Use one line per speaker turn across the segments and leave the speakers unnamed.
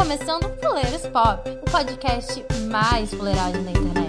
começando Fuleiros Pop, o podcast mais fuleiragem da internet.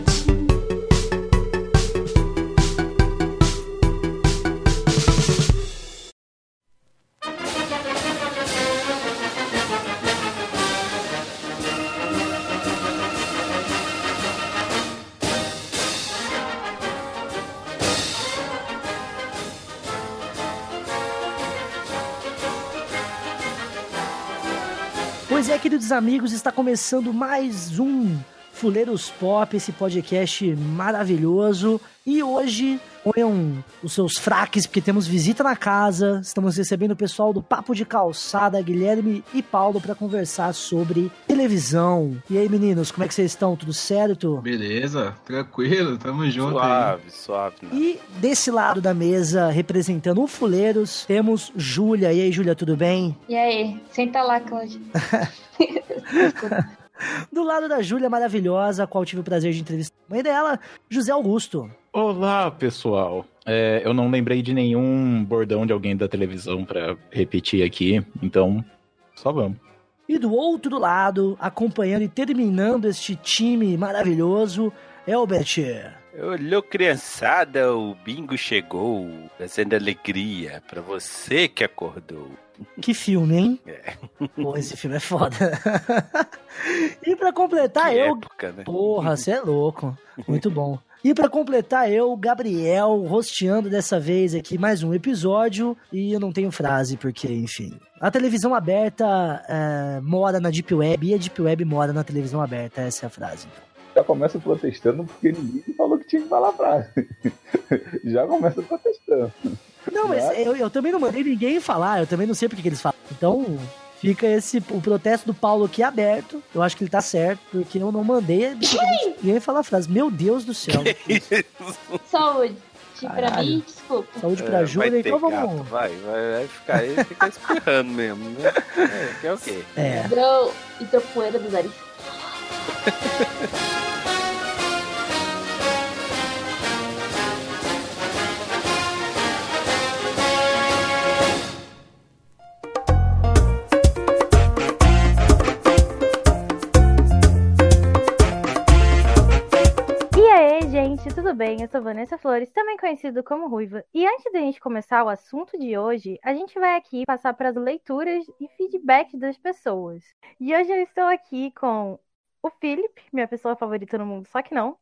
Queridos amigos, está começando mais um Fuleiros Pop, esse podcast maravilhoso. E hoje, ponham os seus fraques, porque temos visita na casa. Estamos recebendo o pessoal do Papo de Calçada, Guilherme e Paulo, para conversar sobre televisão. E aí, meninos, como é que vocês estão? Tudo certo?
Beleza, tranquilo, tamo junto aí.
Suave, suave. né?
E desse lado da mesa, representando o Fuleiros, temos Júlia. E aí, Júlia, tudo bem?
E aí, senta lá, Cláudia.
Do lado da Júlia maravilhosa, a qual tive o prazer de entrevistar a mãe dela, José Augusto.
Olá, pessoal. É, eu não lembrei de nenhum bordão de alguém da televisão pra repetir aqui, então só vamos.
E do outro lado, acompanhando e terminando este time maravilhoso, Elbert.
Olhou, criançada, o bingo chegou, trazendo alegria pra você que acordou.
Que filme, hein?
É.
Pô, esse filme é foda. e pra completar,
que
eu.
época, né?
Porra, você é louco. Muito bom. E pra completar, eu, Gabriel, rosteando dessa vez aqui mais um episódio. E eu não tenho frase, porque, enfim. A televisão aberta é, mora na Deep Web e a Deep Web mora na televisão aberta. Essa é a frase.
já começa protestando porque ninguém falou que tinha que falar frase. já começa protestando.
Não, mas eu, eu também não mandei ninguém falar, eu também não sei porque que eles falam. Então, fica esse o protesto do Paulo aqui aberto. Eu acho que ele tá certo, porque eu não mandei ninguém falar a frase. Meu Deus do céu.
Saúde. Pra
Caralho.
mim, desculpa.
Saúde
É,
pra
vai
Júlia, então
gato,
vamos.
Vai, vai, vai ficar aí, fica espirrando mesmo, né? É, que é o quê?
É.
Entrou, entrou poeira do nariz.
tudo bem? Eu sou Vanessa Flores, também conhecido como Ruiva. E antes da gente começar o assunto de hoje, a gente vai aqui passar para as leituras e feedback das pessoas. E hoje eu estou aqui com o Felipe, minha pessoa favorita no mundo, só que não.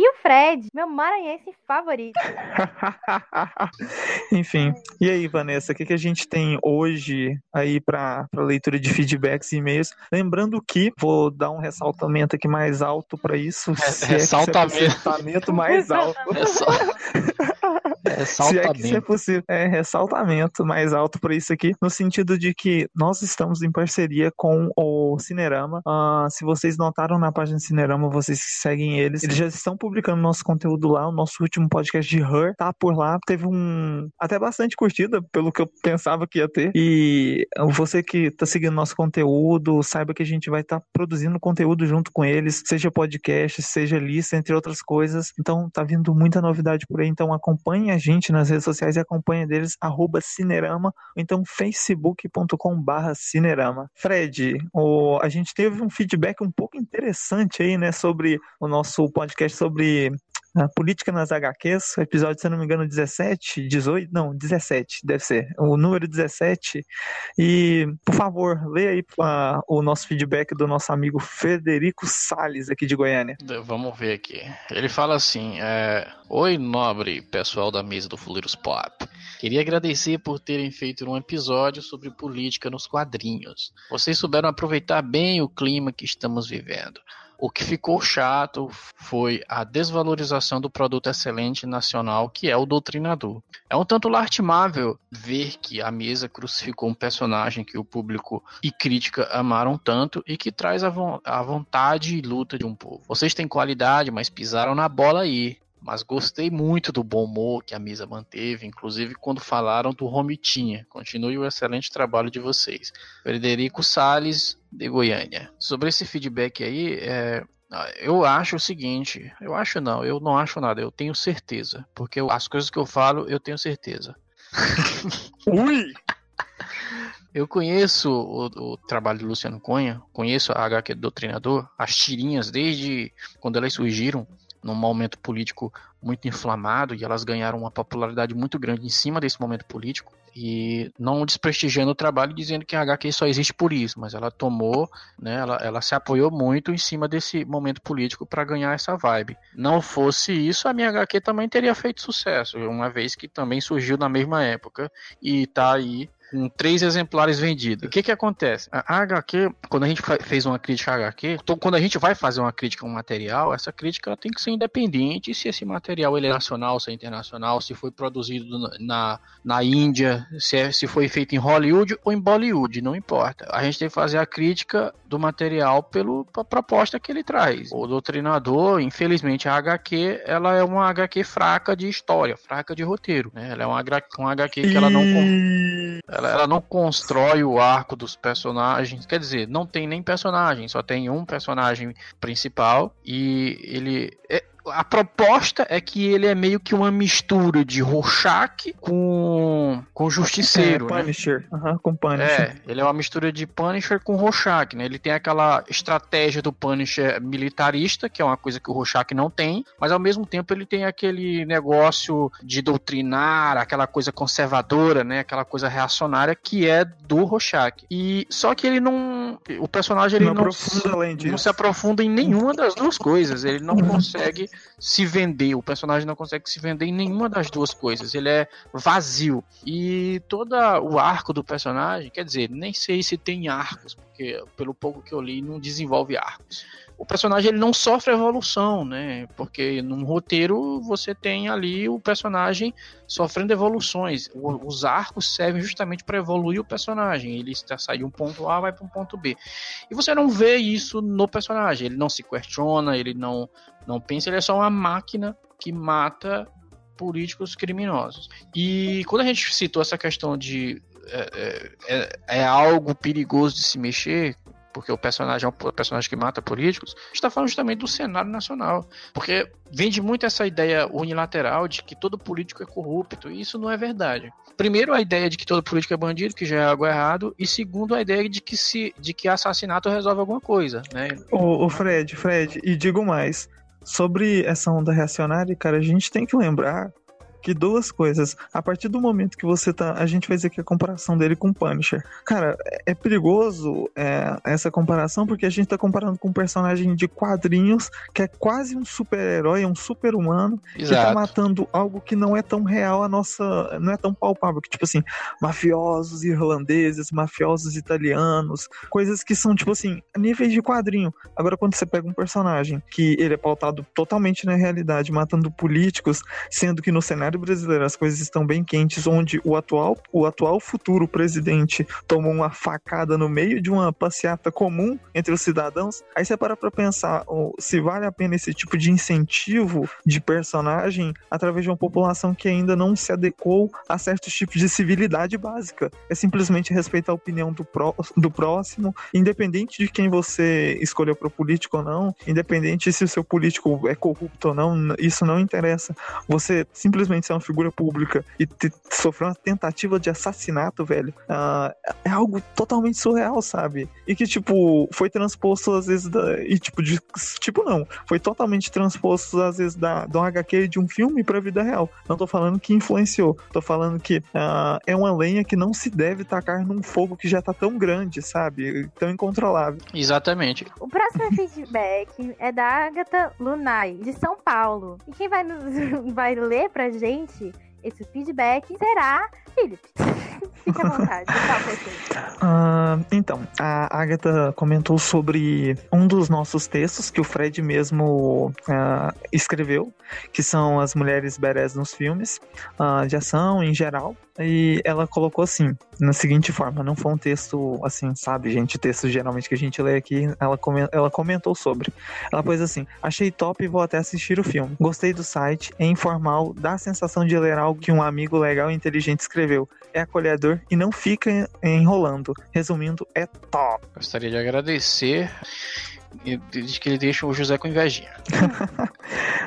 E o Fred, meu maranhense favorito.
Enfim, e aí, Vanessa, o que, que a gente tem hoje aí para leitura de feedbacks e e-mails? Lembrando que vou dar um ressaltamento aqui mais alto para isso. se é é
ressaltamento.
ressaltamento mais alto.
É só. É
Se é que isso é possível. É ressaltamento mais alto para isso aqui, no sentido de que nós estamos em parceria com o Cinerama. Ah, se vocês notaram na página do Cinerama, vocês que seguem eles, eles já estão publicando nosso conteúdo lá. O nosso último podcast de Her tá por lá. Teve um. até bastante curtida, pelo que eu pensava que ia ter. E você que tá seguindo nosso conteúdo, saiba que a gente vai estar produzindo conteúdo junto com eles, seja podcast, seja lista, entre outras coisas. Então tá vindo muita novidade por aí. Então acompanhe a gente nas redes sociais e acompanhe deles, arroba Cinerama, ou então facebook.com barra Cinerama. Fred, o, a gente teve um feedback um pouco interessante aí, né, sobre o nosso podcast sobre a política nas HQs, episódio, se não me engano, 17, 18, não, 17, deve ser, o número 17. E, por favor, lê aí ah, o nosso feedback do nosso amigo Federico Sales aqui de Goiânia.
Vamos ver aqui. Ele fala assim: é, Oi, nobre pessoal da mesa do Fuleiros Pop. Queria agradecer por terem feito um episódio sobre política nos quadrinhos. Vocês souberam aproveitar bem o clima que estamos vivendo. O que ficou chato foi a desvalorização do produto excelente nacional que é o Doutrinador. É um tanto lastimável ver que a mesa crucificou um personagem que o público e crítica amaram tanto e que traz a, von- a vontade e luta de um povo. Vocês têm qualidade, mas pisaram na bola aí. Mas gostei muito do bom humor que a mesa manteve, inclusive quando falaram do Romitinha. Continue o excelente trabalho de vocês. Frederico Sales, de Goiânia. Sobre esse feedback aí, é, eu acho o seguinte, eu acho não, eu não acho nada, eu tenho certeza, porque eu- as coisas que eu falo, eu tenho certeza.
Ui!
Eu conheço o, o trabalho do Luciano Cunha, conheço a HQ do Doutrinador, as tirinhas desde quando elas surgiram num momento político muito inflamado e elas ganharam uma popularidade muito grande em cima desse momento político e não desprestigiando o trabalho dizendo que a HQ só existe por isso, mas ela tomou, né, ela, ela se apoiou muito em cima desse momento político para ganhar essa vibe. Não fosse isso, a minha HQ também teria feito sucesso, uma vez que também surgiu na mesma época e tá aí com três exemplares vendidos. O que que acontece? A HQ, quando a gente fez uma crítica HQ, então, quando a gente vai fazer uma crítica a um material, essa crítica tem que ser independente se esse material ele é nacional, se é internacional, se foi produzido na, na Índia, se, é, se foi feito em Hollywood ou em Bollywood, não importa. A gente tem que fazer a crítica do material pela proposta que ele traz. O doutrinador, infelizmente, a HQ, ela é uma HQ fraca de história, fraca de roteiro. Né? Ela é uma, uma HQ que ela não ela, ela, não constrói o arco dos personagens. Quer dizer, não tem nem personagem, só tem um personagem principal. E ele. É, a proposta é que ele é meio que uma mistura de Rorschach com, com Justiceiro.
É, Punisher. Né? Uhum, com Punisher.
É, ele é uma mistura de Punisher com Rorschach, né? Ele tem aquela estratégia do Punisher militarista, que é uma coisa que o Rorschach não tem, mas ao mesmo tempo ele tem aquele negócio de doutrinar, aquela coisa conservadora, né? Aquela coisa reacionária que é do Rorschach. E só que ele não, o personagem ele não, não, não se aprofunda em nenhuma das duas coisas. Ele não consegue se vender. O personagem não consegue se vender em nenhuma das duas coisas. Ele é vazio. E todo o arco do personagem, quer dizer, nem sei se tem arcos, porque pelo pouco que eu li, não desenvolve arcos o personagem ele não sofre evolução, né? Porque num roteiro você tem ali o personagem sofrendo evoluções. O, os arcos servem justamente para evoluir o personagem. Ele está sai de um ponto A vai para um ponto B. E você não vê isso no personagem. Ele não se questiona, ele não não pensa, ele é só uma máquina que mata políticos criminosos. E quando a gente citou essa questão de é, é, é, algo perigoso de se mexer, porque o personagem é um personagem que mata políticos, está falando justamente do cenário nacional. Porque vende muito essa ideia unilateral de que todo político é corrupto, e isso não é verdade. Primeiro, a ideia de que todo político é bandido, que já é algo errado, e segundo, a ideia de que, se, de que assassinato resolve alguma coisa. Né?
O, o Fred, Fred, e digo mais. Sobre essa onda reacionária, cara, a gente tem que lembrar que duas coisas. A partir do momento que você tá. A gente fez aqui a comparação dele com o Punisher. Cara, é perigoso é, essa comparação porque a gente tá comparando com um personagem de quadrinhos que é quase um super-herói, um super-humano, que tá matando algo que não é tão real a nossa. não é tão palpável. Que, tipo assim, mafiosos irlandeses, mafiosos italianos, coisas que são, tipo assim, níveis de quadrinho. Agora, quando você pega um personagem que ele é pautado totalmente na realidade, matando políticos, sendo que no cenário cenário brasileiro as coisas estão bem quentes, onde o atual, o atual futuro presidente tomou uma facada no meio de uma passeata comum entre os cidadãos, aí você para pra pensar oh, se vale a pena esse tipo de incentivo de personagem através de uma população que ainda não se adequou a certos tipos de civilidade básica. É simplesmente respeitar a opinião do, pró do próximo, independente de quem você escolheu para político ou não, independente se o seu político é corrupto ou não, isso não interessa. Você simplesmente simplesmente ser uma figura pública e sofrer uma tentativa de assassinato, velho, uh, é algo totalmente surreal, sabe? E que, tipo, foi transposto às vezes da, e, tipo, de, tipo, não, foi totalmente transposto às vezes da, de um HQ de um filme pra vida real. Não tô falando que influenciou, tô falando que uh, é uma lenha que não se deve tacar num fogo que já tá tão grande, sabe? Tão incontrolável.
Exatamente.
O próximo feedback é da Agatha Lunai, de São Paulo. E quem vai, nos, vai ler pra gente presente esse feedback será Felipe. Fique à vontade.
uh, então, a Agatha comentou sobre um dos nossos textos que o Fred mesmo uh, escreveu, que são as mulheres berés nos filmes uh, de ação em geral. E ela colocou assim, na seguinte forma, não foi um texto assim, sabe, gente, texto geralmente que a gente lê aqui, ela, comentou, ela comentou sobre. Ela pôs assim: achei top e vou até assistir o filme. Gostei do site, é informal, dá a sensação de ler algo que um amigo legal e inteligente escreveu. É acolhedor e não fica enrolando. Resumindo, é top.
Gostaria de agradecer diz que ele deixa o José com invejinha.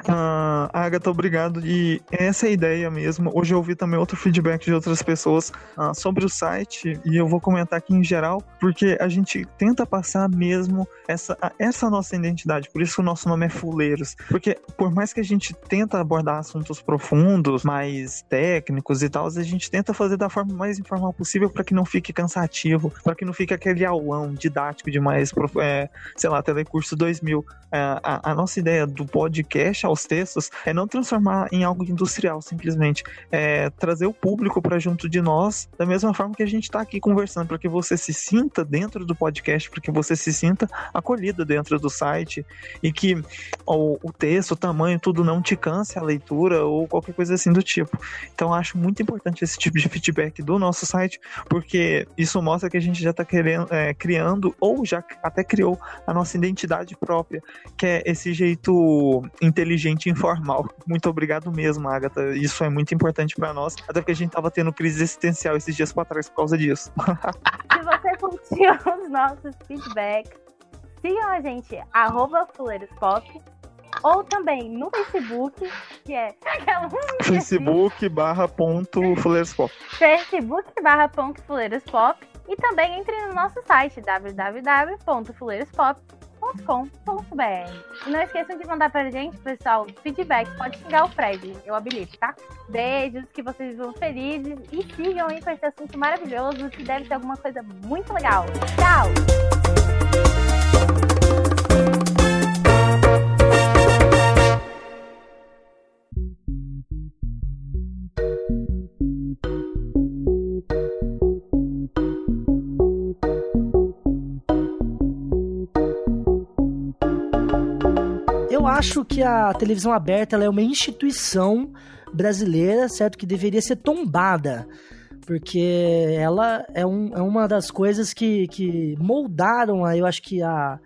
Ah, Agatha, obrigado. E essa é a ideia mesmo. Hoje eu ouvi também outro feedback de outras pessoas ah, sobre o site e eu vou comentar aqui em geral, porque a gente tenta passar mesmo essa, essa nossa identidade. Por isso o nosso nome é Fuleiros. Porque por mais que a gente tenta abordar assuntos profundos, mais técnicos e tal, a gente tenta fazer da forma mais informal possível para que não fique cansativo, para que não fique aquele aulão didático demais, é, sei lá, Telecurso 2000. É, a, a nossa ideia do podcast aos textos é não transformar em algo industrial, simplesmente. É trazer o público para junto de nós, da mesma forma que a gente está aqui conversando, para que você se sinta dentro do podcast, para que você se sinta acolhido dentro do site e que o, o texto, o tamanho, tudo não te canse a leitura ou qualquer coisa assim do tipo. Então, acho muito importante esse tipo de feedback do nosso site, porque isso mostra que a gente já está é, criando ou já até criou a nossa identidade própria, que é esse jeito inteligente e informal. Muito obrigado mesmo, Agatha. Isso é muito importante para nós, até porque a gente tava tendo crise existencial esses dias para trás por causa disso.
Se você curtiu os nossos feedbacks, sigam a gente, arroba fuleirospop, ou também no Facebook, que é
Facebook barra ponto fuleirospop.
Facebook barra ponto fuleirospop e também entre no nosso site www.fuleirospop.com.br. E não esqueçam de mandar pra gente, pessoal, feedback. Pode xingar o Fred, eu habilito, tá? Beijos, que vocês vão felizes e sigam aí com esse assunto maravilhoso que deve ser alguma coisa muito legal. Tchau!
Acho que a televisão aberta é uma instituição brasileira, certo? Que deveria ser tombada. Porque ela é, um, é uma das coisas que, que moldaram, eu acho que a,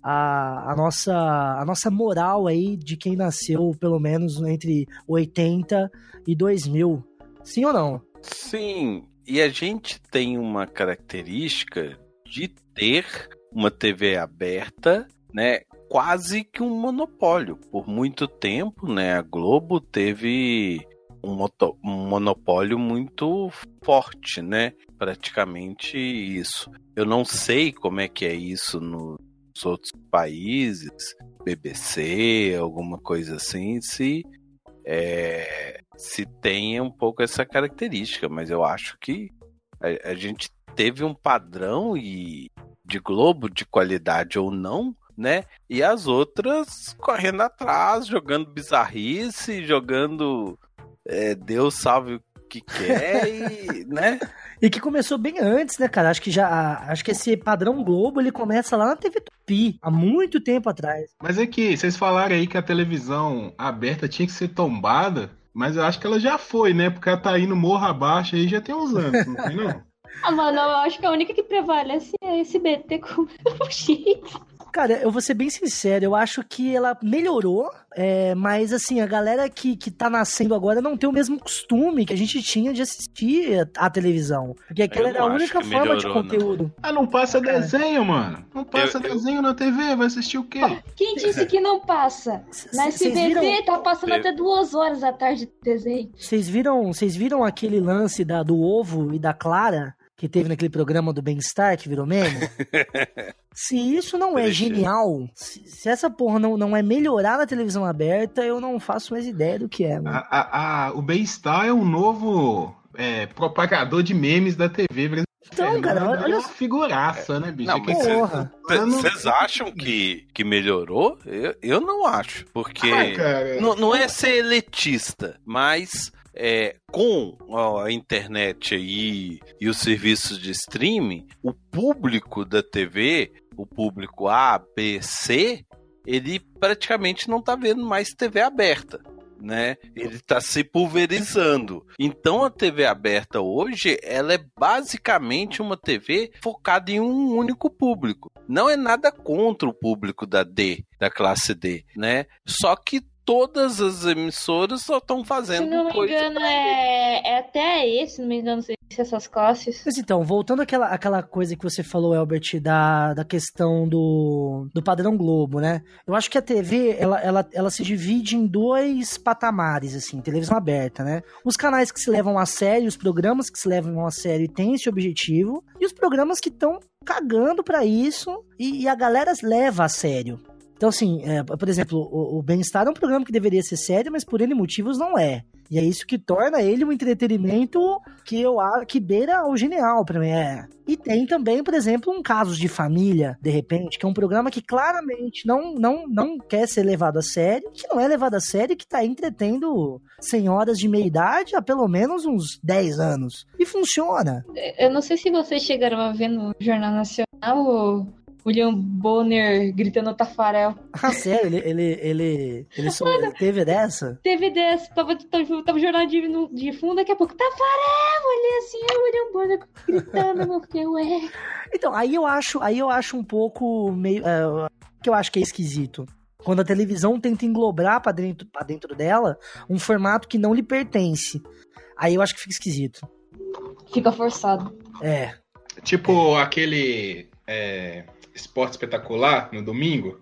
a, a, nossa, a nossa moral aí de quem nasceu pelo menos entre 80 e 2000. Sim ou não?
Sim, e a gente tem uma característica de ter uma TV aberta, né? Quase que um monopólio. Por muito tempo, né? A Globo teve um, moto- um monopólio muito forte, né? Praticamente isso. Eu não sei como é que é isso nos outros países, BBC, alguma coisa assim, se é, se tenha um pouco essa característica, mas eu acho que a, a gente teve um padrão e de Globo de qualidade ou não, né? E as outras correndo atrás, jogando bizarrice, jogando é, Deus salve o que quer e, né?
E que começou bem antes, né, cara? Acho que já. Acho que esse padrão Globo ele começa lá na TV Tupi, há muito tempo atrás.
Mas é que vocês falaram aí que a televisão aberta tinha que ser tombada, mas eu acho que ela já foi, né? Porque ela tá indo morro abaixo aí já tem uns anos, não tem não?
Ah, mano, eu acho que a única que prevalece é esse BT com o X.
Cara, eu vou ser bem sincero, eu acho que ela melhorou, é, mas assim, a galera que, que tá nascendo agora não tem o mesmo costume que a gente tinha de assistir a, a televisão. Porque aquela
Eu
era a
não
única forma de
melhorou, não.
conteúdo.
Ah, não passa desenho, mano. Não passa
Eu- eu-
desenho na TV, vai assistir o quê?
Quem disse que não passa? Na SBT tá passando
Eu-
até duas horas da tarde de desenho.
vocês viram, vocês viram aquele lance da, do ovo e da Clara que teve naquele programa do Bem-Estar que virou meme? Se isso não é genial, se, se essa porra não, não é melhorar na televisão aberta, eu não faço mais ideia do que é, mano.
A, a- a- o Bem-Estar é o novo é, propagador de memes da TV brasileira.
Então, cara, olha,
é
olha
uma figuraça, né, bicho?
Não,
É que-
mas. Vocês acham que, que melhorou? Eu, eu não acho. Porque.
Ah, cara,
Não, não é ser elitista, mas é, com a internet aí e os serviços de streaming, o público da TV, o público A, B, C, ele praticamente não tá vendo mais TV aberta. Né? Ele está se pulverizando. Então a TV aberta hoje, ela é basicamente uma TV focada em um único público. Não é nada contra o público da D, da classe D, né? Só que todas as emissoras só estão
Se
fazendo
não me
coisa.
engano, é, é até esse, se não me engano, se essas classes.
Mas então, voltando àquela, àquela coisa que você falou, Albert, da, da questão do, do padrão Globo, né? Eu acho que a TV, ela, ela, ela se divide em dois patamares, assim, televisão aberta, né? Os canais que se levam a sério, os programas que se levam a sério e têm esse objetivo, e os programas que estão cagando pra isso e, e a galera leva a sério. Então, assim, é, por exemplo, o, o Bem-Estar é um programa que deveria ser sério, mas por N motivos não é. E é isso que torna ele um entretenimento que eu que beira o genial pra mim. É. E tem também, por exemplo, um Casos de Família, de repente, que é um programa que claramente não, não, não quer ser levado a sério, que não é levado a sério, que tá entretendo senhoras de meia idade há pelo menos uns 10 anos. E funciona.
Eu não sei se vocês chegaram a ver no Jornal Nacional William Bonner gritando Tafarel.
Ah, sério, ele, ele, ele, ele, só, ele teve dessa?
Teve dessa, tava, tava, tava jornal de, no- de fundo, daqui a pouco, Tafarel! Olhei assim, é o William Bonner gritando, eu fiquei, ué.
Então, aí eu acho, aí eu acho um pouco meio. é, que eu acho que é esquisito. Quando a televisão tenta englobar pra dentro, pra dentro dela um formato que não lhe pertence. Aí eu acho que fica esquisito.
Fica forçado.
É.
Tipo aquele é, esporte espetacular no domingo,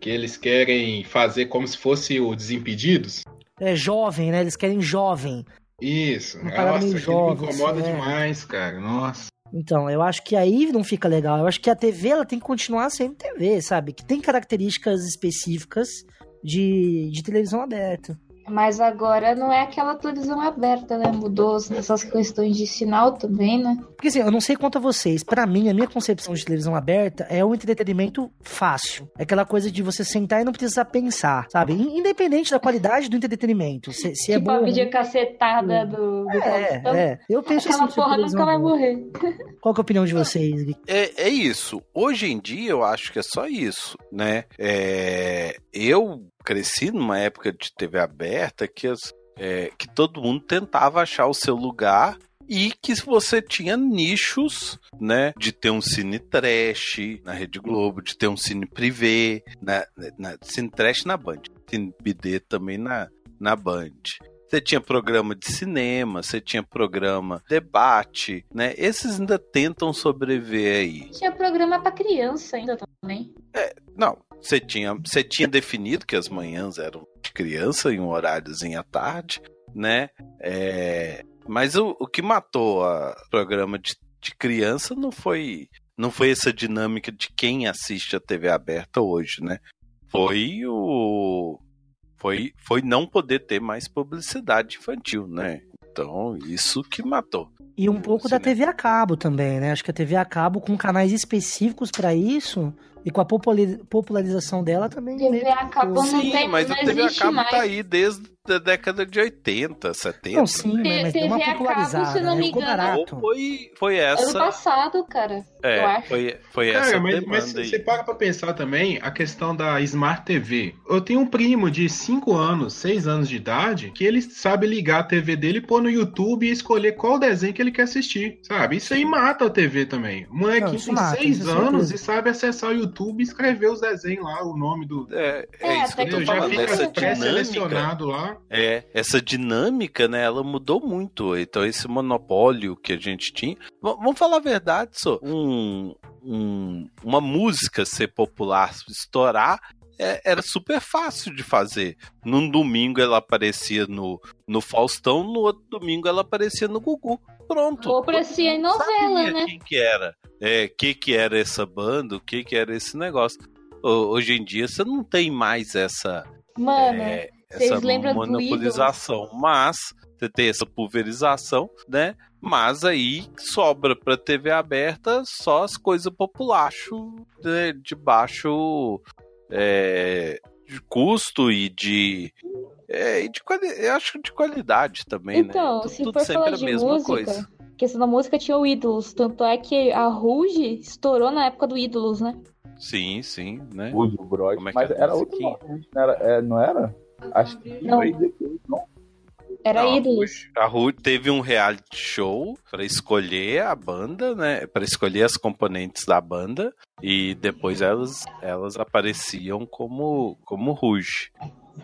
que eles querem fazer como se fosse o Desimpedidos.
É jovem, né? Eles querem jovem.
Isso.
Uma parada
Nossa,
meio
aquilo me
jovem,
incomoda
assim, é.
demais, cara. Nossa.
Então, eu acho que aí não fica legal. Eu acho que a TV ela tem que continuar sendo TV, sabe? Que tem características específicas de, de televisão aberta.
Mas agora não é aquela televisão aberta, né? Mudou essas questões de sinal também, né?
Porque assim, eu não sei quanto a vocês, pra mim, a minha concepção de televisão aberta é um entretenimento fácil. É aquela coisa de você sentar e não precisar pensar, sabe? In- Independente da qualidade do entretenimento. Se, se é
tipo
bom.
a videocacetada do, do
É,
Faustão.
é. Eu penso
Aquela
assim.
porra
televisão
nunca vai morrer.
Qual que é a opinião de vocês? Gui?
É, é isso. Hoje em dia eu acho que é só isso, né? É, eu cresci numa época de TV aberta que, as- é, que todo mundo tentava achar o seu lugar e que você tinha nichos, né? De ter um cine trash na Rede Globo, de ter um cine privê, na, na, cine trash na Band, cine BD também na, na Band. Você tinha programa de cinema, você tinha programa debate, né? Esses ainda tentam sobreviver aí.
Tinha programa pra criança ainda também.
Não, você tinha, você tinha definido que as manhãs eram de criança em um horáriozinho à tarde, né? É, mas o, o que matou o programa de, de criança não foi não foi essa dinâmica de quem assiste a TV aberta hoje, né? Foi o foi, foi não poder ter mais publicidade infantil, né? Então, isso que matou.
E um pouco da TV a cabo também, né? Acho que a TV a cabo com canais específicos pra isso e com a popularização dela também.
TV a cabo não
Sim,
tem-
mas
não
a TV a cabo
mais.
tá aí desde a década de 80, 70.
Não, sim, né? mas deu uma
TV a cabo,
popularizada,
se não
né?
me
Ficou
engano,
barato.
Foi, foi
Ano
essa.
passado, cara.
É,
eu acho.
foi, foi
Cara,
essa
mas,
demanda
mas
aí.
você para pra pensar também a questão da Smart TV. Eu tenho um primo de 5 anos, 6 anos de idade, que ele sabe ligar a TV dele, pôr no YouTube e escolher qual desenho que ele quer assistir, sabe? Isso aí mata a TV também. O molequinho
isso
tem
mata,
6
isso é
anos e sabe acessar o YouTube e escrever os desenhos lá, o nome do.
É, é
É,
isso que eu tô falando.
fica
Essa dinâmica,
pré-selecionado lá.
É, essa dinâmica, né, ela mudou muito. Então, esse monopólio que a gente tinha. V- vamos falar a verdade, só. Um, um- uma música ser popular, estourar, é- era super fácil de fazer. Num domingo ela aparecia no, no Faustão, no outro domingo ela aparecia no Gugu. Pronto.
Ou aparecia em novela,
sabia
né?
Quem que era? É, que que era essa banda? O que que era esse negócio? Ho- Hoje em dia você não tem mais essa
Mano,
é, essa monopolização, mas você tem essa pulverização, né? Mas aí sobra para TV aberta só as coisas populacho de, de baixo é, de custo e de é, e de quali- eu acho que de qualidade também,
Então,
né?
Se
Tudo
for
sempre
falar
a
de
mesma
música,
coisa.
questão da música tinha o Ídolos, tanto é que a Ruge estourou na época do Ídolos, né?
Sim, sim, né?
O.
Como é que
Mas
é a
era outro nome, não era? Não era? Acho que
Não.
não.
Era
Não,
Ídolos.
A Ru teve um reality show para escolher a banda, né? Para escolher as componentes da banda e depois elas elas apareciam como como Rouge.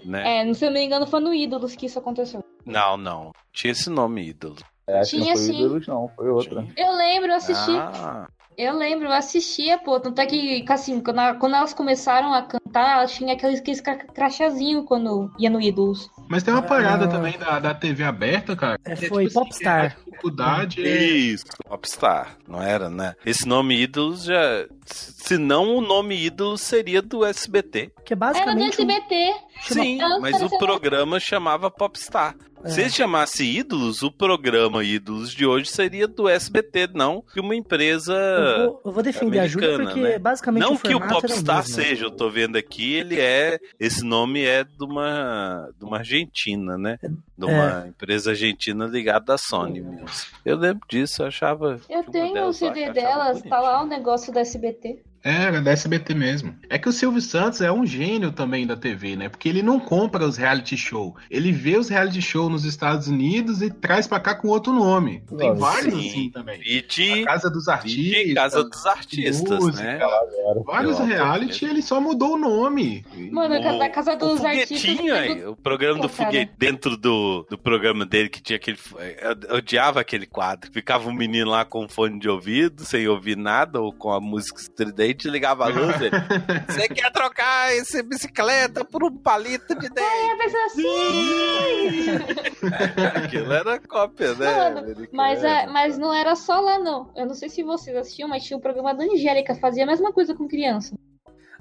né?
É, se eu não me engano, foi no Ídolos que isso aconteceu.
Não, não. Tinha esse nome, ídolo.
É,
Tinha
não foi
sim.
ídolos, não. Foi outra.
Eu lembro, eu assisti.
Ah,
Eu lembro, eu assistia, pô. Tanto é que, assim, quando, a- quando elas começaram a cantar, elas tinham aqueles, aqueles cra- crachazinho quando ia no Ídolos.
Mas tem uma parada
Ah.
também da, da TV aberta, cara.
É,
que
foi
tipo assim,
Popstar.
A dificuldade é...
isso. Popstar, não era, né? Esse nome ídolos já. Se não, o nome ídolos seria do SBT.
Que é
Era do
basicamente. um-
SBT.
Sim, mas o programa chamava Popstar.
É.
Se ele chamasse Ídolos, o programa Ídolos de hoje seria do SBT, não de uma empresa.
Eu vou, eu vou defender a Júlia
americana,
porque
né?
basicamente
Não
o
que o Popstar
mesmo.
seja, eu tô vendo aqui, ele é. Esse nome é de uma, de uma Argentina, né? De uma
É.
empresa argentina ligada à Sony Music. Eu lembro disso, eu achava.
Eu tenho o
que
CD delas, tá lá o negócio do SBT.
É, era da SBT mesmo. É que o Silvio Santos é um gênio também da TV, né? Porque ele não compra os reality show. Ele vê os reality show nos Estados Unidos e traz pra cá com outro nome. Tem
Nossa,
vários
sim.
assim também.
E
A Casa dos Artistas.
Casa dos Artistas,
música,
né?
Vários
Eu-
reality, ele só mudou o nome.
Mano, a Casa- a Casa dos
o
Artistas tem
aí, o programa do foguete, dentro do, do programa dele que tinha aquele. Eu odiava aquele quadro. Ficava um menino lá com fone de ouvido, sem ouvir nada, ou com a música estridente, ligava a luz. ele, Você quer trocar essa bicicleta por um palito de dente?
É, mas assim.
Aquilo era cópia, né?
Mano. Mas, é, mas não era só lá, não. Eu não sei se vocês assistiam, mas tinha o programa da Angélica, fazia a mesma coisa com criança.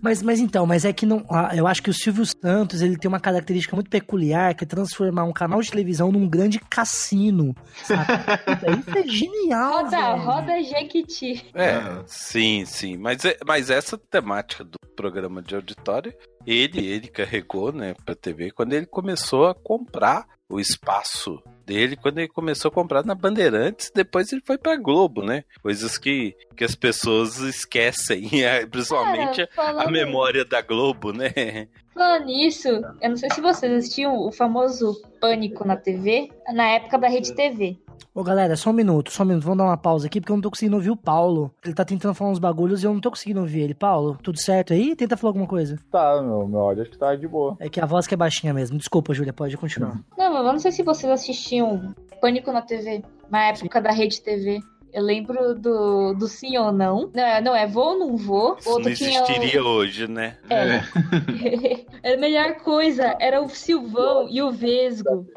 Mas, mas então, mas é que não. ah, Eu acho que o Silvio Santos ele tem uma característica muito peculiar, que é transformar um canal de televisão num grande cassino. Sabe? Puta, Isso é genial.
Roda,
velho.
roda Jequiti.
É, sim, sim. Mas, é- mas essa temática do programa de auditório, ele, ele carregou, né, pra TV quando ele começou a comprar o espaço dele, quando ele começou a comprar na Bandeirantes, depois ele foi pra Globo, né? Coisas que, que as pessoas esquecem, é, principalmente
Cara,
a memória da Globo, né?
falando nisso, eu não sei se vocês assistiam o famoso Pânico na TV, na época da Rede TV.
Ô galera, só um minuto, só um minuto. Vamos dar uma pausa aqui porque eu não tô conseguindo ouvir o Paulo. Ele tá tentando falar uns bagulhos e eu não tô conseguindo ouvir ele. Paulo, tudo certo aí? Tenta falar alguma coisa.
Tá, meu, meu áudio acho que tá de boa.
É que a voz que é baixinha mesmo. Desculpa, Júlia, pode continuar.
Não, mas eu não sei se vocês assistiam Pânico na TV, na época da Rede TV. Eu lembro do, do sim ou não. Não, é- não é vou ou não vou.
Isso
Outro
não
o-
existiria hoje, né?
É. a melhor coisa era o Silvão e o Vesgo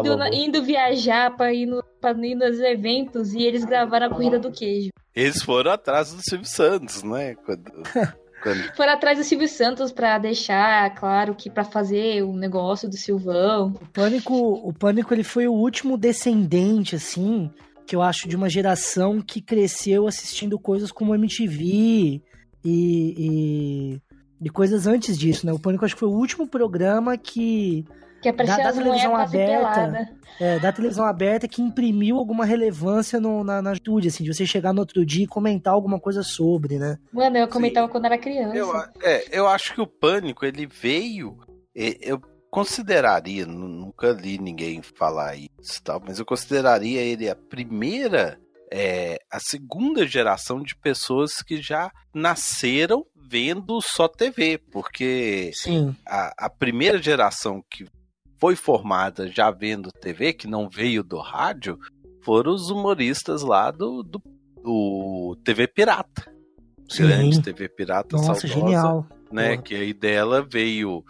indo, na- indo viajar pra ir, no, pra ir nos eventos e eles gravaram a corrida do queijo.
Eles foram atrás do Silvio Santos, né? Quando, quando
Foram atrás do Silvio Santos pra deixar claro que pra fazer o negócio do Silvão.
O Pânico, o Pânico ele foi o último descendente, assim, que eu acho de uma geração que cresceu assistindo coisas como MTV e, e, e coisas antes disso, né? O Pânico acho que foi o último programa que
Que é pra
Da-
ser
da televisão aberta. é, da televisão aberta que imprimiu alguma relevância no, na, na juventude, assim, de você chegar no outro dia e comentar alguma coisa sobre, né?
Mano, eu comentava quando era criança.
Eu, é, eu acho que o pânico ele veio. Eu consideraria, nu- nunca li ninguém falar isso, e tal, mas eu consideraria ele a primeira, é, a segunda geração de pessoas que já nasceram vendo só TV, porque
Sim.
a, a primeira geração que foi formada já vendo TV, que não veio do rádio, foram os humoristas lá do, do, do TV Pirata. Grande
Sim.
TV Pirata
Nossa,
saudosa,
genial.
né?
Porra.
Que aí dela veio,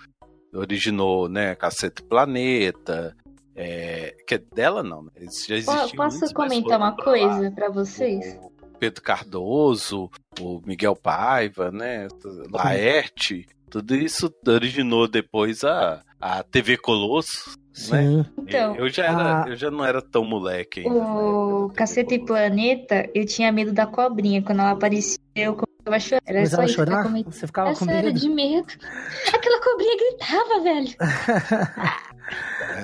originou, né? Cacete Planeta. É, que é dela não, né? Eles já existiam
Posso
muitos,
comentar uma coisa pra vocês?
O Pedro Cardoso, o Miguel Paiva, né? Laerte, tudo isso originou depois a, a TV Colosso. Né?
Sim.
Então,
eu, já era,
a-
eu já não era tão moleque ainda.
o Caceta e Planeta, eu tinha medo da cobrinha. Quando ela aparecia, eu começava a chorar. Era
Começava
só
a chorar? Você ficava com medo?
de medo. Aquela cobrinha gritava, velho.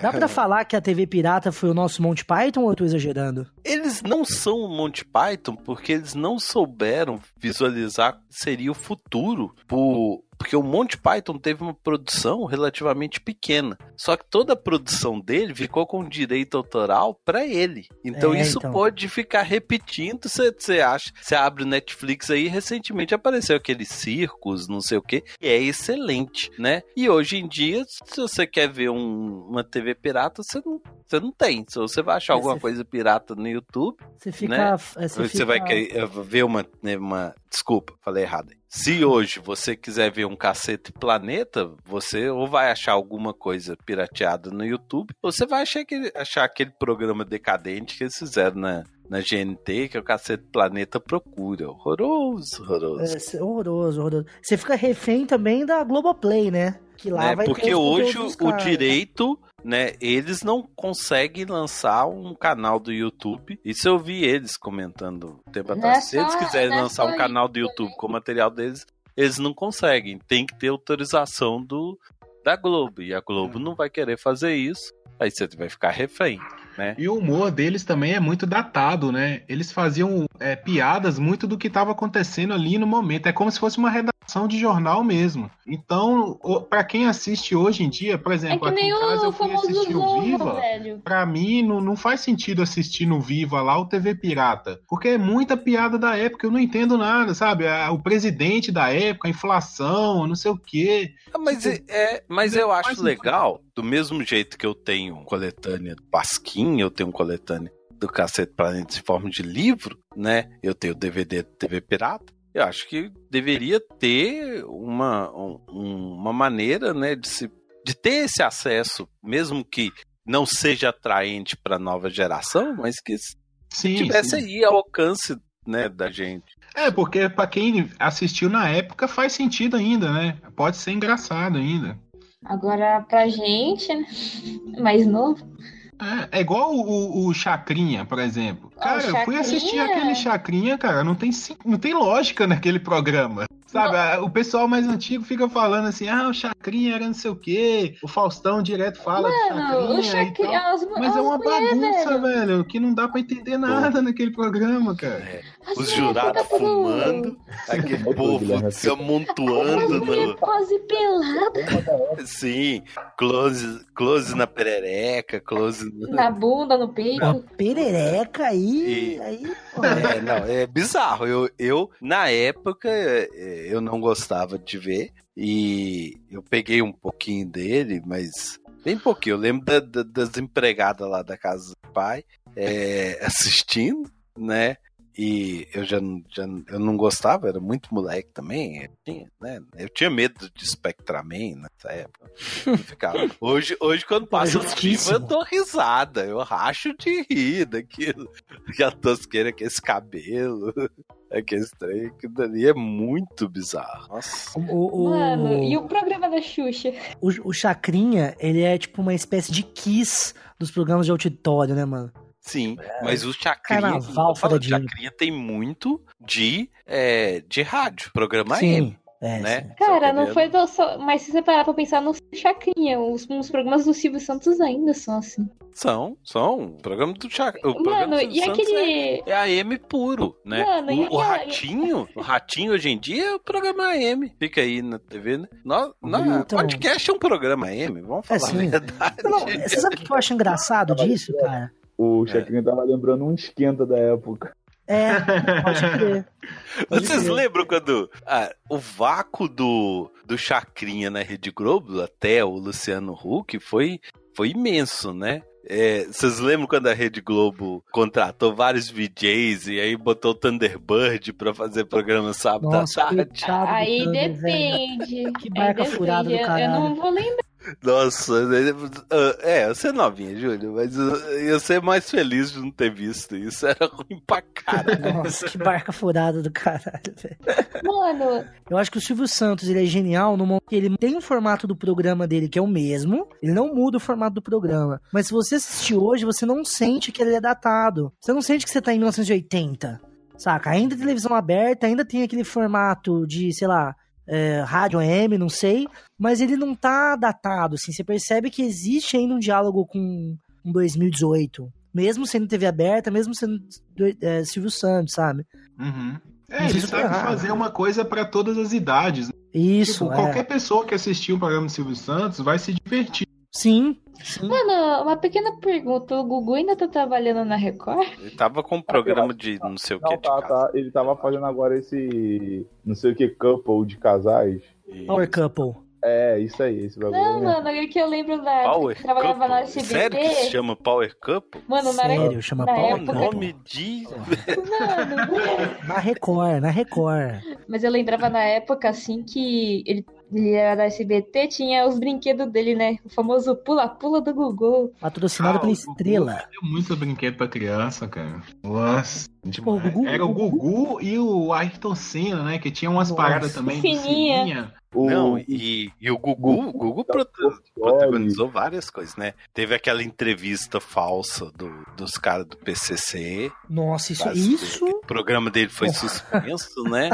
Dá pra falar que a TV Pirata foi o nosso Monty Python ou eu tô exagerando?
Eles não são o Monty Python porque eles não souberam visualizar o que seria o futuro pro, Porque o Monty Python teve uma produção relativamente pequena. Só que toda a produção dele ficou com direito autoral para ele. Então
É,
isso
então.
pode ficar repetindo. Você acha? Você abre o Netflix aí, recentemente apareceu aquele circos, não sei o que, e é excelente, né? E hoje em dia, se você quer ver um- uma TV pirata, você não, você não tem. Se você vai achar
É,
alguma
você-
coisa pirata no YouTube,
Você fica.
né?
é,
você,
fica-
vai querer eh, ver uma, né, uma. Desculpa, falei errado. Se hoje você quiser ver um cacete planeta, você ou vai achar alguma coisa pirateada no YouTube, ou você vai achar aquele, achar aquele programa decadente que eles fizeram na, na GNT, que é o cacete planeta procura. Horroroso, horroroso.
É, horroroso, horroroso. Você fica refém também da Globoplay, né? Que lá
né?
vai
Porque hoje o, o direito, né, eles não conseguem lançar um canal do YouTube. Isso eu vi eles comentando um tempo
Não
atrás.
é
Se eles quiserem
é
lançar um canal do YouTube com o material deles, eles não conseguem. Tem que ter autorização do da Globo. E a Globo não vai querer fazer isso. Aí você vai ficar refém, né?
E o humor deles também é muito datado, né? Eles faziam é, piadas muito do que estava acontecendo ali no momento. É como se fosse uma redação de jornal mesmo. Então, pra quem assiste hoje em dia, por
É
exemplo,
que
aqui
nem
em casa
o
eu fui
famoso
assistir o Viva.
velho.
Pra mim, não, não faz sentido assistir no Viva lá o TV Pirata. Porque é muita piada da época, eu não entendo nada, sabe? O presidente da época, a inflação, não sei o quê.
Ah, Mas,
Tipo,
é, é- mas eu acho legal, do mesmo jeito que eu tenho coletânea do Pasquim, eu tenho coletânea do Cacete Planeta em forma de livro, né? Eu tenho DVD do TV Pirata. Eu acho que deveria ter uma, um- uma maneira, né, de, se, de ter esse acesso, mesmo que não seja atraente para a nova geração, mas que
Sim,
tivesse
sim.
aí ao alcance, né, da gente.
É, porque pra quem assistiu na época faz sentido ainda, né? Pode ser engraçado ainda.
Agora, pra gente, né? Mais novo.
É, é igual o, o- Chacrinha, por exemplo. Cara, eu fui
Chacrinha?
assistir aquele Chacrinha, cara, não tem, não tem lógica naquele programa. Sabe, a- o pessoal mais antigo fica falando assim, ah, o Chacrinha era não sei o quê, o Faustão direto fala do
Mano, o
Chacrinha e
Chacrinha. As,
Mas é
as
uma
mulher,
bagunça,
velho.
velho, que não dá pra entender nada naquele programa, cara.
As
Os jurados fumando, aquele povo se amontoando no,
Quase pelado.
Sim, close, close na perereca, close no...
Na bunda, no peito.
Uma perereca aí.
E-
aí pô,
É, não, é bizarro. Eu, eu, na época, é, eu não gostava de ver. E eu peguei um pouquinho dele, mas bem pouquinho. Eu lembro da- da- das empregadas lá da casa do pai é, assistindo, né? E eu já, não- já eu não gostava, era muito moleque também. Eu tinha, né? eu tinha medo de Spectraman nessa época. Ficava. Hoje, hoje quando passa o Viva,
justíssimo.
eu dou risada. Eu racho de rir daquilo. Aquela tosqueira, aquele cabelo, aquele trem. Que dali é muito bizarro. Nossa.
o, o,
Mano, e o programa da Xuxa?
o, o Chacrinha, ele é tipo uma espécie de kiss dos programas de auditório, né, mano?
Sim, mas o Chacrinha,
Carnaval
Chacrinha tem muito de, é, de rádio, programa
Sim.
M,
É,
né?
sim.
Cara, não foi do, só, mas se você parar pra pensar no Chacrinha, os, os programas do Silvio Santos ainda são assim.
São, são. O programa do Chacrinha. O programa
Mano,
do Silvio
e
Santos
aquele.
É, é AM puro, né?
Mano, e
o, o
aquela-
Ratinho, o Ratinho hoje em dia é o programa AM. Fica aí na TV, né? No, na,
Então-
podcast é um programa AM, vamos
É,
falar
sim.
a verdade.
Não, você sabe o que eu acho engraçado disso, cara?
O Chacrinha tava lembrando um esquenta da época.
É, pode crer. Pode
Vocês
crer.
lembram quando ah, o vácuo do, do Chacrinha na Rede Globo, até o Luciano Huck, foi, foi imenso, né? É, vocês lembram quando a Rede Globo contratou vários VJs e aí botou o Thunderbird pra fazer programa sábado
Nossa,
à tarde?
Aí depende.
Que
Aí
barca
depende.
furada do
Eu- Eu
caralho.
não vou lembrar.
Nossa, é, você é novinha, Júlio, mas eu ia ser mais feliz de não ter visto isso. Era ruim pra caralho.
Nossa, que barca furada do caralho, velho.
Mano,
Eu acho que o Silvio Santos ele é genial no momento que ele tem um formato do programa dele que é o mesmo, ele não muda o formato do programa. Mas se você assistir hoje, você não sente que ele é datado. Você não sente que você tá em 1980. Saca? Ainda televisão aberta, ainda tem aquele formato de, sei lá, é, rádio AM, não sei, mas ele não tá datado, assim. Você percebe que existe ainda um diálogo com, com 2018. Mesmo sendo TV aberta, mesmo sendo é, Silvio Santos, sabe?
Uhum. É, ele sabe
errado.
fazer uma coisa pra todas as idades. né?
Isso,
Tipo,
é.
qualquer pessoa que assistiu o programa do Silvio Santos vai se divertir.
Sim, sim.
Mano, uma pequena pergunta. O Gugu ainda tá trabalhando na Record?
Ele tava com um programa de não sei o que
Não,
de
tá, tá. Ele tava fazendo agora esse. Não sei o que, couple de casais.
Power Couple.
É, isso aí, esse bagulho.
Não, mano, é que eu lembro da
Power
que trabalhava na? SBT.
Sério que se chama Power Couple?
Mano, na,
Sério, chama
na
Power
época.
Nome de.
Mano,
Na Record, na Record.
mas eu lembrava na época, assim, que ele, ele era da SBT, tinha os brinquedos dele, né? O famoso pula-pula do Gugu.
Patrocinado
Ah,
pela
Gugu
Estrela.
Deu muito brinquedo pra criança, cara. Nossa.
Pô, o Gugu-
Era o Gugu e o Ayrton Senna, né? Que tinha umas
Nossa.
paradas também. de
Fininha.
sininha.
O,
Não, e, e o Gugu, o Gugu proto- protagonizou várias coisas, né? Teve aquela entrevista falsa do, dos caras do PCC.
Nossa, isso, isso
O programa dele foi suspenso, né?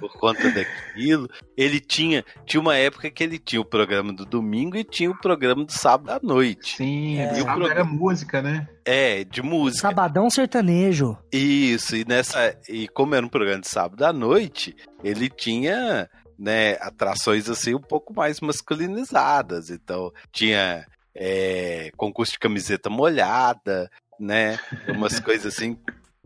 Por conta daquilo. Ele tinha. Tinha uma época que ele tinha o programa do domingo e tinha o programa do sábado à noite.
Sim,
É.
E o
era
programa-
música, né?
É, de música.
Sabadão Sertanejo.
Isso, e nessa. E como era um programa de sábado à noite, ele tinha. Né, atrações assim um pouco mais masculinizadas. Então, tinha é, concurso de camiseta molhada, né? Umas coisas assim.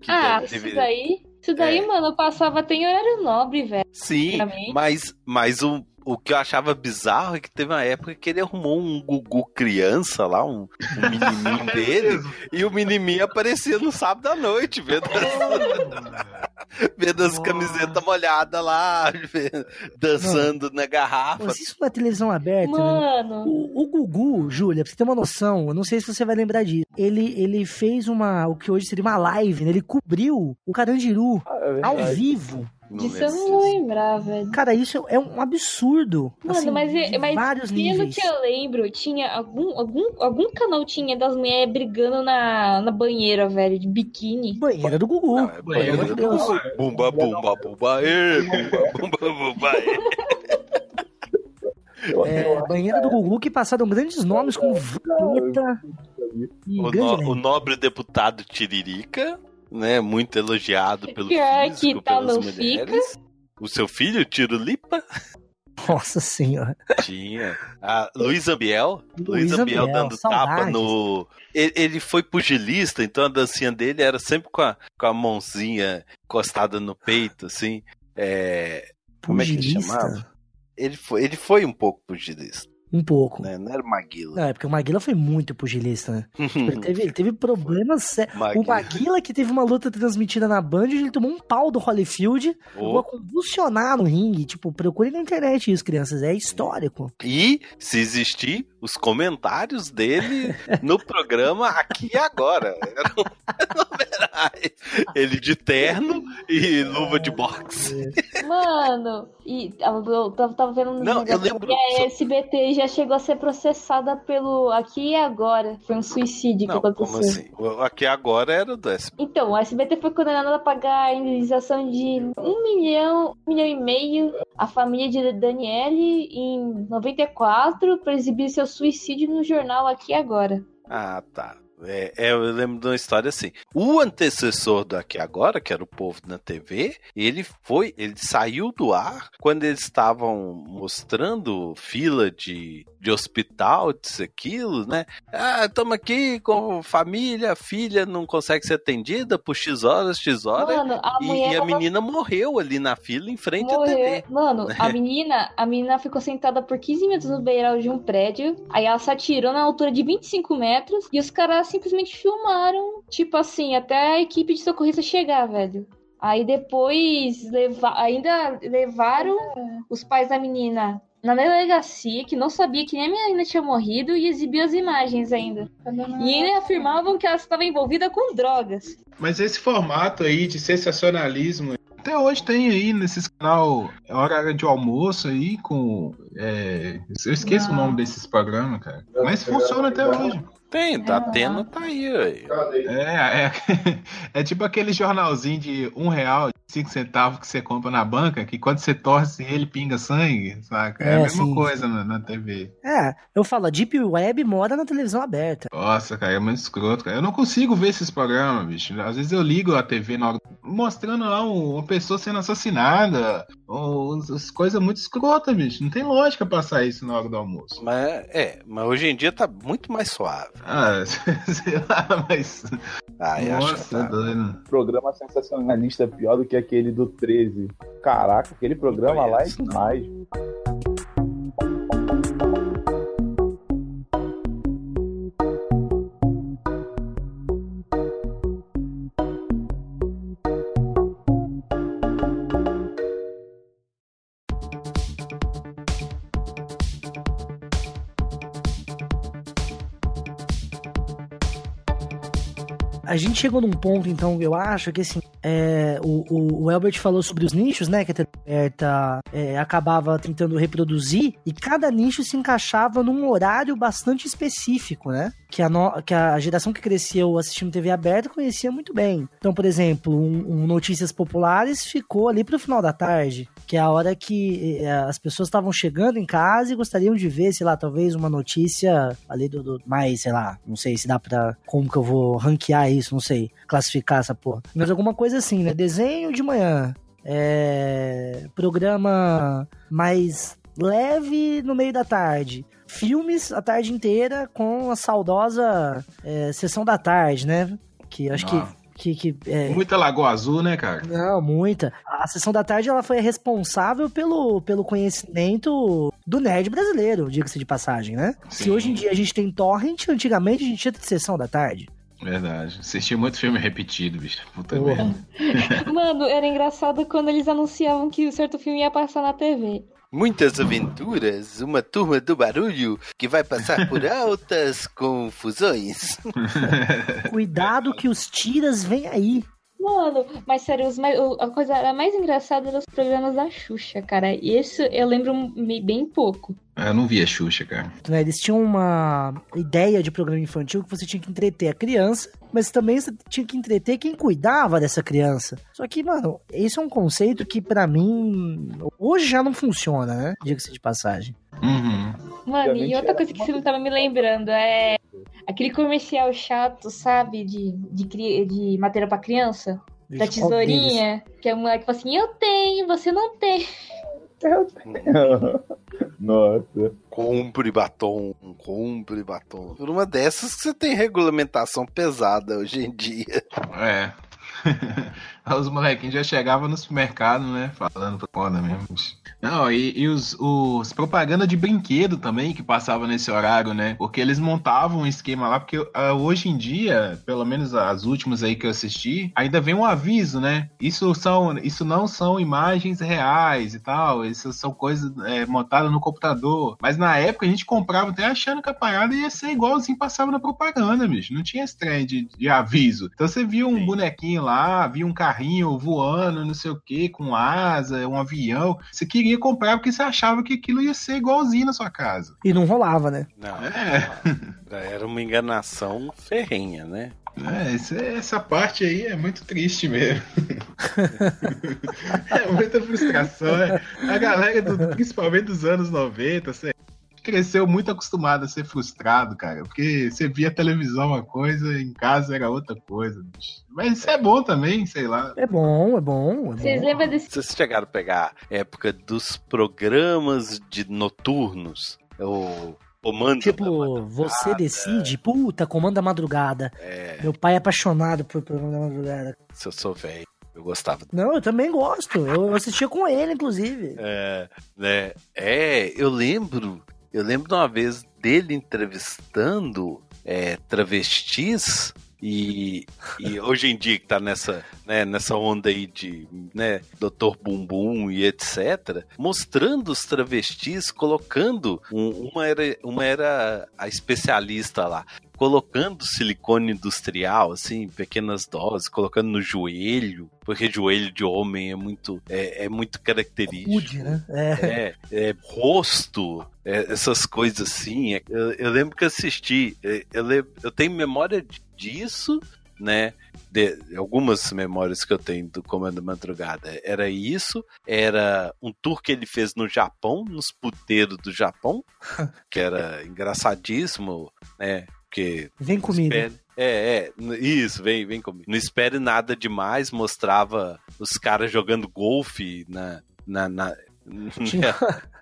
que
Ah,
deve-
isso daí. Isso daí,
É.
mano, passava até em horário nobre, velho.
Sim, mas, mas o, o que eu achava bizarro é que teve uma época que ele arrumou um Gugu criança lá, um, um menininho dele, e o menininho aparecia no sábado à noite, vendo, vendo as camisetas molhadas lá, vendo- dançando na garrafa.
Mas isso na televisão aberta, né?
Mano.
O, o Gugu, Júlia, pra você ter uma noção, eu não sei se você vai lembrar disso. Ele, ele fez uma, o que hoje seria uma live, né? Ele cobriu o Carandiru
É
ao vivo.
Não
Disso eu não lembrar, velho.
Cara, isso é um absurdo.
Mano,
assim,
mas,
de
mas
vários
pelo
níveis.
que eu lembro, tinha algum, algum, algum canal tinha das mulheres brigando na, na banheira, velho, de biquíni.
Banheira do Gugu.
Não, é
de
banheiro
Deus.
Bumba, bumba, bumba, ê, bumba, bumba, bumba.
É, banheira do Gugu que passaram grandes nomes como Vaneta e
O, no- o nobre deputado Tiririca, né? Muito elogiado pelo
Pior
físico,
que tá, não
mulheres. O seu filho, Tirulipa,
Nossa senhora.
tinha. A Luísa Biel.
Luísa
Biel
Biel,
dando
saudades.
tapa no. Ele, ele foi pugilista, então a dancinha dele era sempre com a, com a mãozinha encostada no peito, assim. É, Como é que ele chamava? ele, foi, ele foi um pouco pugilista,
Um pouco.
né? Não era Maguila.
Não, é porque o Maguila foi muito pugilista, né? Ele teve, ele teve problemas sérios. O
Maguila.
Que teve uma luta transmitida na Band, ele tomou um pau do Holyfield, a convulsionar no ringue. Tipo, procure na internet isso, crianças. É histórico.
E, se existir, os comentários dele no programa aqui e agora. Era um fenomenais. Ele de terno e luva de boxe.
Mano, e eu tava, vendo no
Não, eu lembro-
a SBT já chegou a ser processada pelo Aqui e Agora. Foi um suicídio
Não,
que
como
aconteceu.
assim? O Aqui agora era do SB.
Então, a SBT foi condenada a pagar a indenização de um milhão, um milhão e meio à família de Daniele em 94 para exibir seu suicídio no jornal Aqui e Agora.
Ah, tá. É, é, eu lembro de uma história assim. O antecessor do Aqui Agora, que era o povo na TV, ele foi, ele saiu do ar quando eles estavam mostrando fila de, de hospital, disso, aquilo, né? Ah, estamos aqui com família, filha não consegue ser atendida por X horas, X horas.
Mano, a
E, e a
tava-
menina morreu ali na fila em frente à
Morreu.
TV.
Mano, a menina, a menina ficou sentada por 15 minutos no beiral de um prédio. Aí ela se atirou na altura de 25 metros. E os caras simplesmente filmaram, tipo assim, até a equipe de socorrista chegar, velho. Aí depois leva... ainda levaram os pais da menina na delegacia, que não sabia que nem a menina tinha morrido, e exibiu as imagens ainda. E ainda afirmavam que ela estava envolvida com drogas.
Mas esse formato aí de sensacionalismo, até hoje tem aí nesses canal hora de almoço aí com. é, eu esqueço o nome desses programas, cara. Mas funciona até hoje.
Tem, da Atena tá aí, aí.
É, é, é tipo aquele jornalzinho de um real, cinco centavos que você compra na banca, que quando você torce ele pinga sangue, saca? É,
É,
a mesma
sim.
coisa na, na TV.
É, eu falo, a Deep Web mora na televisão aberta.
Nossa, cara, é muito escroto, cara. Eu não consigo ver esses programas, bicho. Às vezes eu ligo a TV na hora, mostrando lá um- uma pessoa sendo assassinada, Os, as coisas muito escrotas, bicho. Não tem lógica passar isso na hora do almoço.
Mas é, mas hoje em dia tá muito mais suave.
Ah, sei lá, mas.
Ai, acho que
Nossa,
tá.
doido.
Programa sensacionalista é pior do que aquele do 13. Caraca, aquele programa lá é demais.
A gente chegou num ponto, então, eu acho que assim, é, o, o, o Elbert falou sobre os nichos, né? Que a TV aberta é, acabava tentando reproduzir, e cada nicho se encaixava num horário bastante específico, né? Que a, no- que a geração que cresceu assistindo TV aberta conhecia muito bem. Então, por exemplo, um, um Notícias Populares ficou ali pro final da tarde, que é a hora que eh, as pessoas estavam chegando em casa e gostariam de ver, sei lá, talvez uma notícia ali do, do mais, sei lá, não sei se dá pra. Como que eu vou ranquear isso, não sei, classificar essa porra. Mas alguma coisa assim, né? Desenho de manhã. É, programa mais leve no meio da tarde. Filmes a tarde inteira com a saudosa é, sessão da tarde, né? Que acho
Ah.
que. que, que é,
Muita Lagoa Azul, né, cara?
não, muita. A sessão da tarde ela foi responsável pelo, pelo conhecimento do nerd brasileiro, diga-se de passagem, né? Se
Sim.
hoje em dia a gente tem torrent, antigamente a gente tinha sessão da tarde.
Verdade. Assisti muito filme repetido, bicho. Puta merda.
Mano, era engraçado quando eles anunciavam que o certo filme ia passar na TV.
Muitas aventuras, uma turma do barulho que vai passar por altas confusões.
Cuidado que os tiras vêm aí.
Mano, mas sério, os a coisa mais engraçada eram os programas da Xuxa, cara. E isso eu lembro bem pouco.
Eu não via Xuxa, cara.
Né? Eles tinham uma ideia de programa infantil que você tinha que entreter a criança, mas também você tinha que entreter quem cuidava dessa criança. Só que, mano, isso é um conceito que pra mim hoje já não funciona, né? Diga-se de passagem.
Uhum.
Mano, e outra
era
coisa que você não tava me lembrando é aquele comercial chato, sabe? De, de, de matéria pra criança. Da tesourinha. Que a moleque fala assim: Eu tenho, você não tem.
Nossa.
Compre batom, compre batom. Por uma dessas que você tem regulamentação pesada hoje em dia.
É. Os molequinhos já chegavam no supermercado, né? Falando pra foda mesmo. Não, e, e os, os propaganda de brinquedo também que passava nesse horário, né? Porque eles montavam um esquema lá, porque ah, hoje em dia, pelo menos as últimas aí que eu assisti, ainda vem um aviso, né? Isso, são, isso não são imagens reais e tal, isso são coisas é, montadas no computador. Mas na época a gente comprava até achando que a parada ia ser igualzinho passava na propaganda, bicho. Não tinha esse trem de, de aviso. Então você via um bonequinho lá, via um carrinho voando, não sei o que, com asa, um avião. Você queria comprar porque você achava que aquilo ia ser igualzinho na sua casa.
E não rolava, né?
Não,
É,
era uma enganação ferrenha, né?
é, é- essa parte aí é muito triste mesmo. é muita frustração. é. A galera, do- principalmente dos anos 90, você cresceu muito acostumado a ser frustrado, cara. Porque você via televisão uma coisa, em casa era outra coisa. bicho. Mas isso é bom também, sei lá.
É bom, é bom, é
Vocês
bom.
lembram desse.
Vocês chegaram a pegar a época dos programas de noturnos? O comando.
Tipo, você decide, puta, comando da madrugada.
É,
Meu pai é apaixonado por programa da madrugada.
se eu sou velho, eu gostava.
Não, eu também gosto. Eu, eu assistia com ele, inclusive.
É, né? É, eu lembro. Eu lembro de uma vez dele entrevistando é, travestis. E, e hoje em dia que tá nessa, né, nessa onda aí de né, Dr. Bumbum e etc., mostrando os travestis, colocando. um- uma, era, uma era a especialista lá, colocando silicone industrial, assim, em pequenas doses, colocando no joelho, porque joelho de homem é muito, é, é muito característico.
Rude, né? É.
É, é, rosto, é, essas coisas assim. é, Eu, eu lembro que assisti, é, eu, eu tenho memória disso, né? De, algumas memórias que eu tenho do Comando Madrugada. Era isso, era um tour que ele fez no Japão, nos puteiros do Japão, que era engraçadíssimo, né? Porque
Vem comigo.
espere- É, é, isso, vem, vem comigo. Não espere nada demais, mostrava os caras jogando golfe na, na, na...
Tinha,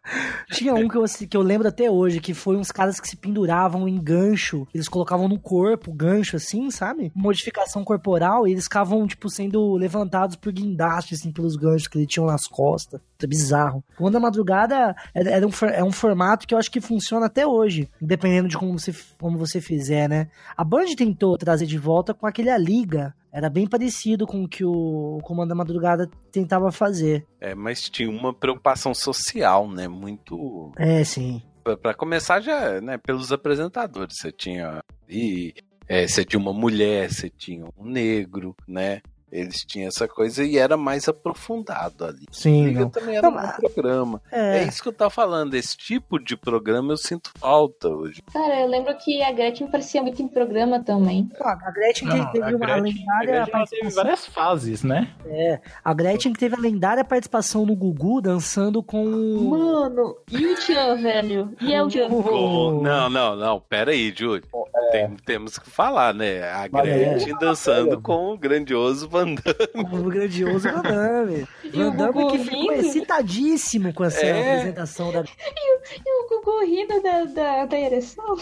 tinha um que eu, que eu lembro até hoje, que foi uns caras que se penduravam em gancho. Eles colocavam no corpo gancho, assim, sabe? Modificação corporal, e eles ficavam, tipo, sendo levantados por guindaste, assim, pelos ganchos que eles tinham nas costas. É bizarro. O Onda Madrugada é, um, é um formato que eu acho que funciona até hoje, dependendo de como você, como você fizer, né? A Band tentou trazer de volta com aquele A Liga, era bem parecido com o que o Comando da Madrugada tentava fazer.
É, mas tinha uma preocupação social, né? Muito.
É, sim.
Para começar, já, né, pelos apresentadores. Você tinha. E, é, você tinha uma mulher, você tinha um negro, né? Eles tinham essa coisa e era mais aprofundado ali.
Sim.
Liga também era um programa. É. é. isso que eu tava falando. Esse tipo de programa eu sinto falta hoje.
Cara, eu lembro que a Gretchen parecia muito em programa também.
Ah, a Gretchen
Não,
teve
a
uma
Gretchen-
lendária
a Gretchen, teve várias fases, né?
É, a Gretchen que teve a lendária participação no Gugu dançando com.
Mano, e o Tchan, velho? E é o Tchan?
Com- Não, não, não. Pera aí, Júlio. Tem- temos que falar, né? A
é.
Gretchen dançando com o grandioso Van Damme.
O grandioso Van Damme.
E o
Van Damme
Gugu
que ficou
rindo.
excitadíssimo com essa
É.
apresentação da.
E o Gugu rindo da, da, da ereção?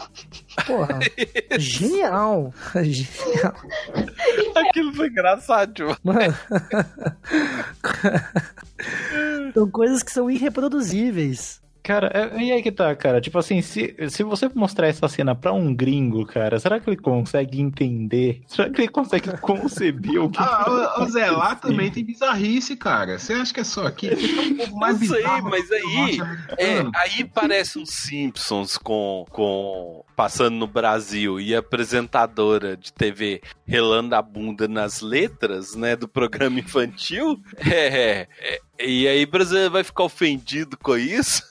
Porra. Genial. Genial.
Aquilo foi engraçado.
Mano. São coisas que são irreproduzíveis.
Cara, é- e aí que tá, cara? Tipo assim, se, se você mostrar essa cena pra um gringo, cara, será que ele consegue entender? Será que ele consegue conceber o que
Ah,
tá
o, o Zé, lá também tem bizarrice, cara. Você acha que é só aqui? Um mais
Eu sei, mas aí-. É, aí parece um Simpsons com, com passando no Brasil e apresentadora de TV relando a bunda nas letras, né, do programa infantil. É, é, e aí o brasileiro vai ficar ofendido com isso?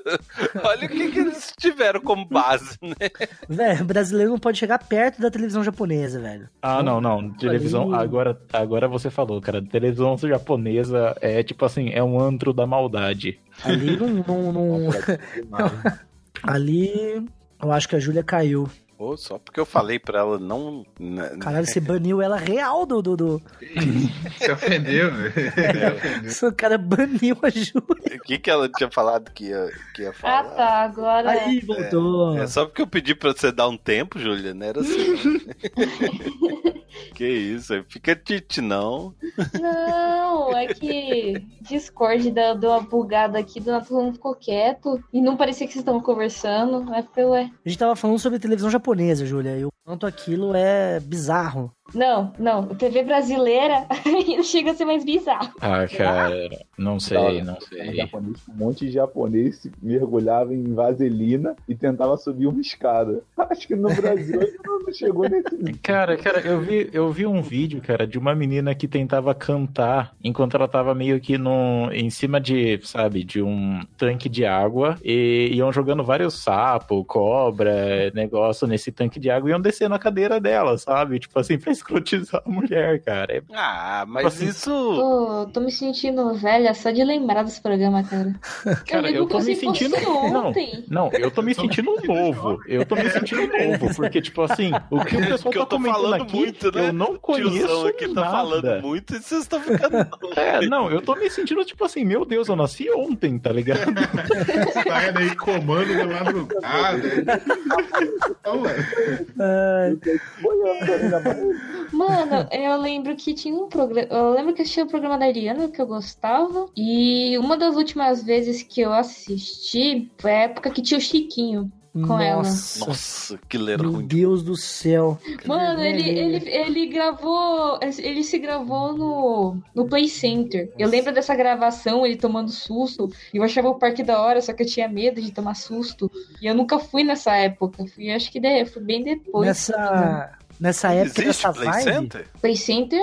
Olha o que, que eles tiveram como base, né?
Velho, brasileiro não pode chegar perto da televisão japonesa, velho.
Ah, não, não. Televisão. Agora, agora você falou, cara. Televisão japonesa é tipo assim, é um antro da maldade.
Ali não. não, não- Ali. Eu acho que a Júlia caiu.
Pô, só porque eu falei pra ela não. né,
Caralho, você baniu ela real do. do, do...
Se ofendeu, velho.
O cara baniu a Júlia.
O que, que ela tinha falado que ia, que ia
Ah,
falar?
tá. Agora.
Aí, voltou.
É só porque eu pedi pra você dar um tempo, Júlia, não era assim. que isso, fica tite, não.
Não, é que Discord deu, deu uma bugada aqui, do nada todo mundo ficou quieto e não parecia que vocês estavam conversando. Aí foi, ué.
A gente tava falando sobre televisão japonesa, Júlia, e o quanto aquilo é bizarro.
Não, não, TV brasileira ainda chega a ser mais bizarro.
Ah, cara, não sei, não sei.
japonês, um monte de japonês se mergulhava em vaselina e tentava subir uma escada. Acho que no Brasil não chegou nesse nível.
Cara, cara, eu vi, eu vi um vídeo, cara, de uma menina que tentava cantar enquanto ela tava meio que no, em cima de, sabe, de um tanque de água e iam jogando vários sapos, cobra, negócio nesse tanque de água e iam descendo a cadeira dela, sabe? Tipo assim, pra escrotizar a mulher, cara. É-
Ah, mas
Assim,
isso.
Tô, tô me sentindo velha só de lembrar desse programa, cara.
Cara,
lembro
eu tô me sentindo. Não, não, eu tô me sentindo novo. Eu tô me sentindo novo, porque, tipo assim, o que o pessoal
Porque
tá
eu tô
comentando
falando
aqui,
muito, né?
eu não conheço
Tiozão aqui tá
nada.
falando muito e vocês estão ficando.
É, não, eu tô me sentindo tipo assim, meu Deus, eu nasci ontem, tá ligado?
Saindo aí comando da madrugada. Então.
Mano, eu lembro que tinha um programa. Eu lembro que assistia o programa da Ariana que eu gostava. E uma das últimas vezes que eu assisti foi a época que tinha o Chiquinho. Com ela.
nossa,
Nossa, que
meu
ruim.
Deus do céu.
Mano, ele, ele, ele gravou. Ele se gravou no, no Play Center. Eu lembro dessa gravação, ele tomando susto. E eu achava o parque da hora, só que eu tinha medo de tomar susto. E eu nunca fui nessa época. Fui, acho que de, fui bem depois.
Nessa, nessa época,
Existe
nessa
Play
vibe.
Center?
Play Center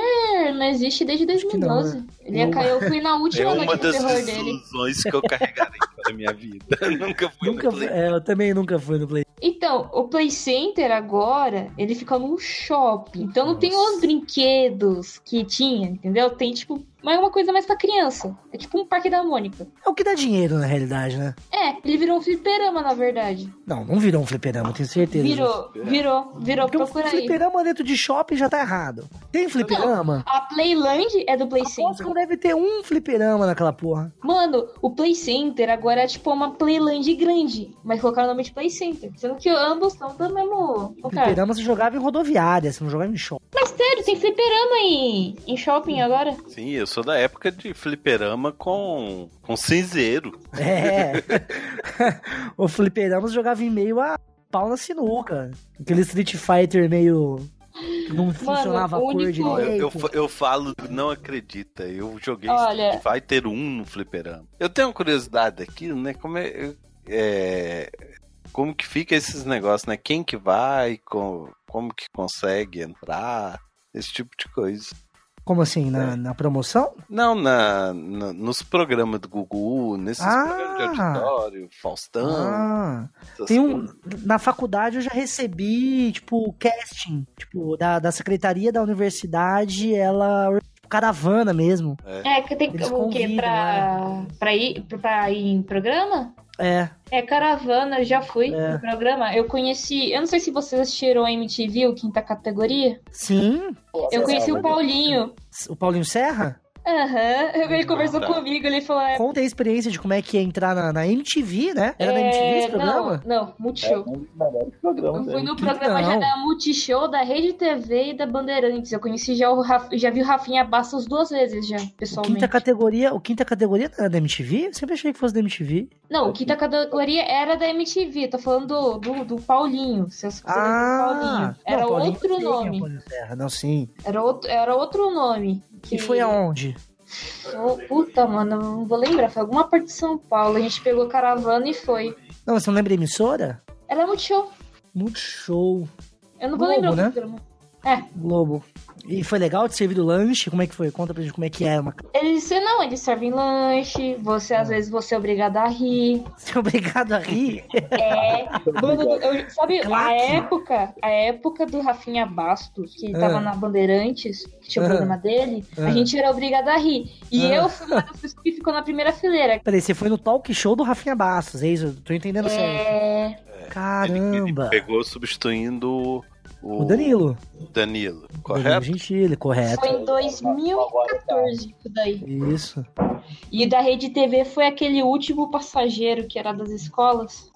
não existe desde
que não,
2012.
né?
Ele ia
Eu-
cair, eu fui na
É
última
uma
noite do
das
terror dele.
desilusões que eu carregarei para minha vida. Nunca fui
Nunca
no Play.
é, eu também nunca fui no Play.
Então, o Play Center agora, ele fica num shopping. Então não tem os brinquedos que tinha, entendeu? Tem, tipo, mas é uma coisa mais pra criança. É tipo um parque da Mônica.
É o que dá dinheiro, na realidade, né?
É, ele virou um fliperama, na verdade.
Não, não virou um fliperama, tenho certeza.
Virou, virou, virou,
Porque um
procura aí.
fliperama dentro de shopping já tá errado. Tem fliperama?
A Playland é do Play
Aposto que não
Center.
deve ter um fliperama naquela porra.
Mano, o Play Center agora é tipo uma Playland grande, mas colocaram o nome de Play Center. Sendo que ambos são do mesmo lugar.
Fliperama você jogava em rodoviária, você não jogava em shopping.
Mas sério, tem fliperama em, em shopping agora?
Sim, eu sou da época de fliperama com, com cinzeiro.
É. o fliperama jogava em meio a pau na sinuca. Aquele Street Fighter meio. que não funcionava a
o
cor
único-
Ó, Eu, eu, eu falo, não acredita. Eu joguei
Olha-
Street Fighter 1 no fliperama. Eu tenho uma curiosidade aqui, né? Como é, é- como que fica esses negócios, né? Quem que vai, com, como que consegue entrar, esse tipo de coisa.
Como assim? Na, na promoção?
Não, na, na- nos programas do Gugu, nesses
Ah!
programas de auditório, Faustão.
Ah. Tem um.
coisas.
Na faculdade eu já recebi, tipo, casting. Tipo, da, da secretaria da universidade, ela. Tipo, caravana mesmo.
É, que tem
Eles
o quê? Pra, pra, ir, pra ir em programa?
É.
É, caravana, eu já fui
É.
no programa. Eu conheci, eu não sei se vocês assistiram a MTV, o quinta categoria.
Sim.
Eu conheci o Paulinho.
O Paulinho Serra?
Aham, ele conversou
tá.
comigo, ele falou... É,
Conta a experiência de como é que é entrar na, na MTV, né? Era na MTV esse
é,
programa?
Não, não, Multishow.
Um dos melhores
Eu fui no programa já
Não.
da Multishow, da Rede TV e da Bandeirantes. Eu conheci já o Raf... já vi o Rafinha Bastos duas vezes já, pessoalmente.
Quinta categoria, o quinta categoria era da MTV? Eu sempre achei que fosse da MTV.
Não, o quinta categoria era da MTV. Tô falando do, do, do Paulinho. Do Paulinho. Era
Ah, não, Paulinho
outro
é o
nome.
Não, sim.
Era outro, era outro nome.
E foi aonde?
Oh, puta, mano, eu não vou lembrar. Foi alguma parte de São Paulo. A gente pegou caravana e foi.
Não, você não lembra da emissora?
Era Multishow.
Multishow.
Eu não vou
Globo,
lembrar o
né?
programa. É,
Globo. E foi legal de servir o lanche? Como é que foi? Conta pra gente como é que é. Uma...
eles não, eles servem lanche. Você, às vezes, você é obrigado a rir.
Você é obrigado a rir.
É. Mano, eu- sabe, a
Claque.
época, a época do Rafinha Bastos, que ele
Ah.
tava na Bandeirantes, que tinha o
Ah.
programa dele,
Ah.
a gente era obrigado a rir. E
Ah.
eu fui uma das pessoas que ficou na primeira fileira.
Peraí, você foi no talk show do Rafinha Bastos, é isso? Eu Tô entendendo certo.
É.
Ele, ele
Caramba.
pegou substituindo o,
O Danilo.
Danilo,
Danilo
correto?
Gentili, correto.
Foi em 2014, isso daí.
Isso.
E da Rede TV foi aquele último passageiro que era das escolas.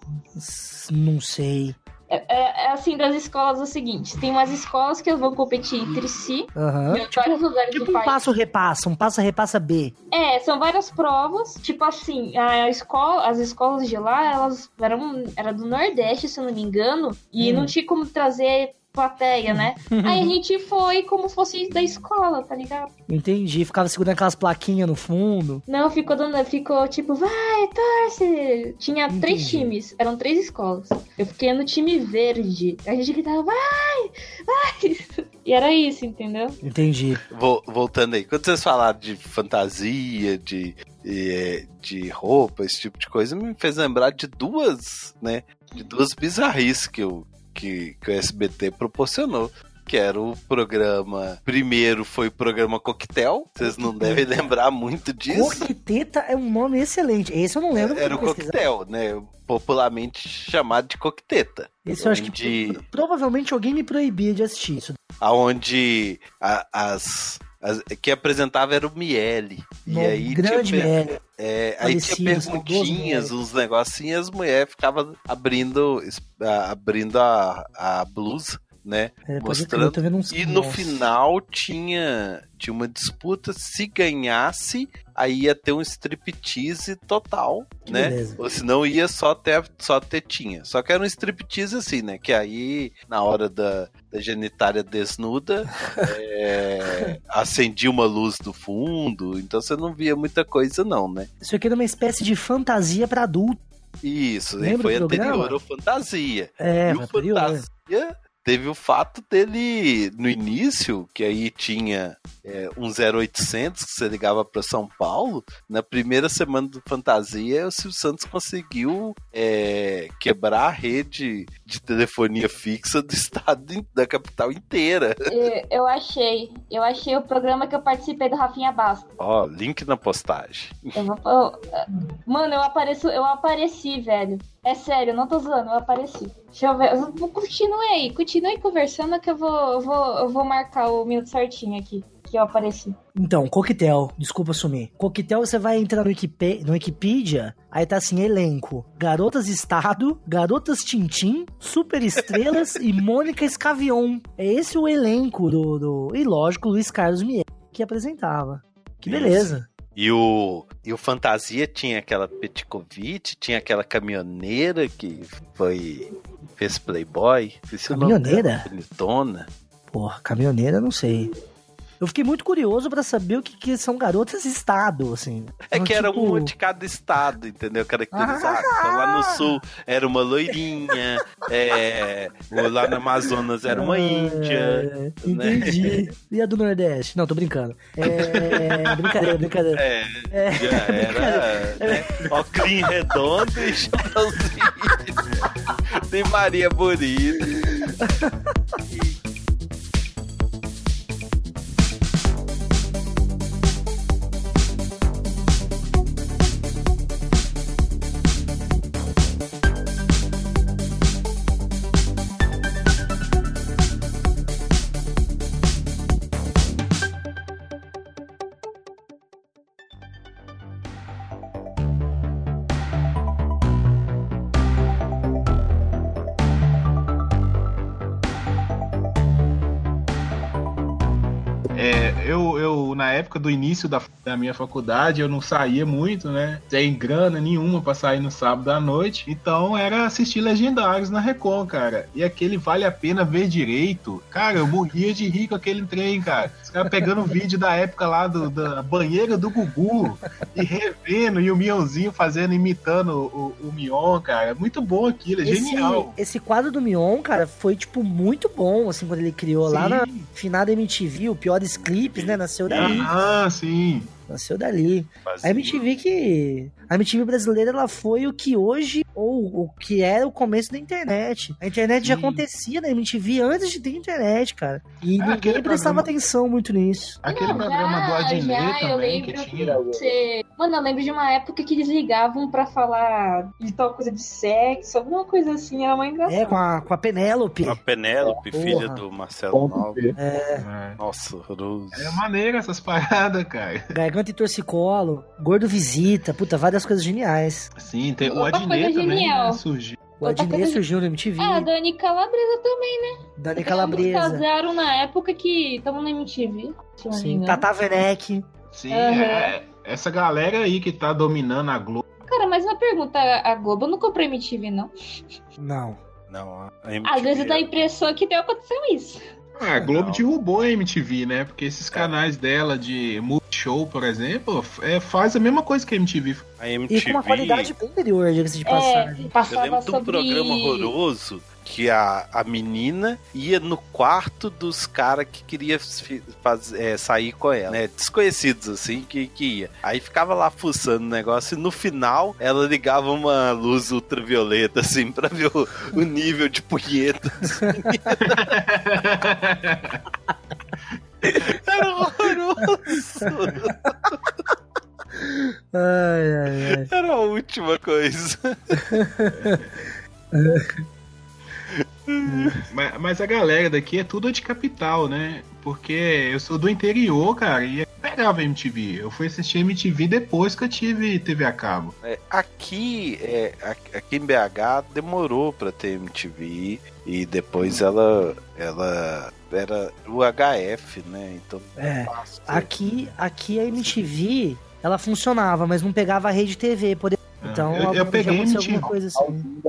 Não sei.
É, é- é assim, das escolas é o seguinte: tem umas escolas que vão competir entre si,
Aham.
em vários lugares
Tipo
do
um
país.
passo-repassa, um passa-repassa B.
É, são várias provas. Tipo assim, a escola, as escolas de lá, elas eram era do Nordeste, se eu não me engano, e
Hum.
não tinha como trazer plateia, né? Aí a gente foi como fosse da escola, tá ligado?
Entendi. Ficava segurando aquelas plaquinhas no fundo.
Não, ficou dando, ficou tipo, vai, torce. Tinha três
Entendi.
times, eram três escolas. Eu fiquei no time verde. A gente gritava, vai, vai. E era isso, entendeu?
Entendi.
Vol- voltando aí, quando vocês falaram de fantasia, de, eh, de roupa, esse tipo de coisa, me fez lembrar de duas, né? De duas bizarrices que, eu, que, que o SBT proporcionou. Que era o programa. Primeiro foi o programa Coquetel. Vocês não devem lembrar muito disso.
Coqueteta é um nome excelente. Esse eu não lembro.
Era o. Coquetel, né? Popularmente chamado de Coqueteta.
Esse eu acho que provavelmente alguém me proibia de assistir isso.
aonde as- que apresentava era o Miele. E
No
aí
grande
tinha,
Miele.
é, aí tinha perguntinhas, uns negocinhos, e as mulheres ficavam abrindo, abrindo a, a blusa, né?
É,
mostrando. E no
Nossa.
final tinha, tinha uma disputa, se ganhasse, aí ia ter um striptease total,
Que
né?
beleza.
Ou senão ia só ter, só tetinha. Só que era um striptease assim, né? Que aí, na hora da, da genitária desnuda, é, acendia uma luz do fundo, então você não via muita coisa não, né?
Isso aqui era uma espécie de fantasia pra adulto.
Isso, aí
Lembra
foi anterior ao Fantasia.
É,
e o
anterior.
Fantasia teve o fato dele, no início, que aí tinha é, um 0800 que você ligava para São Paulo, na primeira semana do Fantasia, o Silvio Santos conseguiu é, quebrar a rede de telefonia fixa do estado, da capital inteira.
Eu, eu achei. Eu achei o programa que eu participei do Rafinha Basta.
Ó, link na postagem.
Eu vou- eu- mano, eu apareço, eu apareci, velho. É sério, eu não tô zoando, eu apareci. Deixa eu ver. eu- Continue aí, continue conversando que eu vou, eu vou, eu vou marcar o minuto certinho aqui. Que eu apareci.
Então, coquetel, desculpa sumir. Coquetel, você vai entrar no, Wikipe- no Wikipedia, aí tá assim, elenco. Garotas Estado, Garotas Tintim, Super Estrelas e Mônica Escavion. É esse o elenco do, do... E lógico, Luiz Carlos Mier, que apresentava. Que beleza.
E o, e o Fantasia tinha aquela Petkovic, tinha aquela caminhoneira que foi. fez Playboy.
Caminhoneira?
bonitona.
Porra, caminhoneira, não sei. Eu fiquei muito curioso pra saber o que, que são garotas estado, assim.
É
Então,
que era
tipo,
uma de cada estado, entendeu? Caracterizado.
Ah!
Então, lá no sul era uma loirinha, é, lá no Amazonas era uma índia.
É, entendi. E a do Nordeste? Não, tô brincando. É. brincadeira, brincadeira.
É,
É,
já era. Né? Ocrim redondo e chapéuzinho. Tem Maria Bonita.
do início da, da minha faculdade, eu não saía muito, né? Sem grana nenhuma pra sair no sábado à noite. Então era assistir Legendários na Recon, cara. E aquele vale a pena ver direito. Cara, eu morria de rir com aquele trem, cara. Os caras pegando vídeo da época lá do, da banheira do Gugu e revendo, e o Mionzinho fazendo, imitando o, o Mion, cara. É muito bom aquilo, é
esse,
genial.
esse quadro do Mion, cara, foi, tipo, muito bom, assim, quando ele criou lá
Sim.
na finada MTV, o Piores Clipes, né? Nasceu dali.
Ah, sim.
Nasceu dali.
Fazia.
A MTV que. A MTV brasileira ela foi o que hoje, ou o que era o começo da internet. A internet já
Sim.
acontecia na MTV antes de ter internet, cara. E
Ah,
ninguém
aquele
prestava
programa-
atenção muito nisso.
Aquele
Não,
programa
já,
do Adnet
já, eu
também que
lembro
tinha.
Você... Mano, eu lembro de uma época que eles ligavam pra falar de tal coisa de sexo, alguma coisa assim, era uma engraçada.
É, com a, com a Penélope.
A Penélope,
Porra.
filha do Marcelo Nova.
É.
Nossa, horroroso.
É maneiro essas paradas, cara.
E torcicolo, gordo visita, puta, várias coisas geniais.
Sim, tem o Adnet também né, surgiu.
O Adnet
coisa-
surgiu no MTV,
Ah, a Dani Calabresa também, né?
Dani
Eles
Calabresa,
casaram na época que estavam na MTV,
sim. Tata Werneck.
Sim,
Aham.
é, essa galera aí que tá dominando a Globo.
Cara, mas uma pergunta, a Globo não comprou MTV, não?
Não.
Não, a MTV
Às vezes dá a
era-
impressão que deu aconteceu isso.
Ah, a Globo
Não.
derrubou a MTV, né? Porque esses canais dela de Multishow, por exemplo, é, faz a mesma coisa que a MTV.
a
E
MTV.
com uma qualidade bem inferior, diga-se de
É,
passagem.
Eu
passava
lembro de um
sobre...
programa horroroso que a, a menina ia no quarto dos caras que queria fi- faz- é, sair com ela, né? Desconhecidos, assim, que, que ia. Aí ficava lá fuçando o negócio e no final ela ligava uma luz ultravioleta, assim, pra ver o, o nível de punheta. Era horroroso.
Ai, ai, ai.
Era a última coisa.
Mas, mas a galera daqui é tudo de capital, né? Porque eu sou do interior, cara, e eu pegava MTV. Eu fui assistir MTV depois que eu tive TV a cabo.
É, aqui, é, a- aqui em BH demorou pra ter MTV e depois ela, ela era o HF, né? Então
É. Aqui, aqui a MTV, ela funcionava, mas não pegava a rede TV. Poder... Então,
eu, eu
alguma-
peguei MTV.
alguma coisa assim.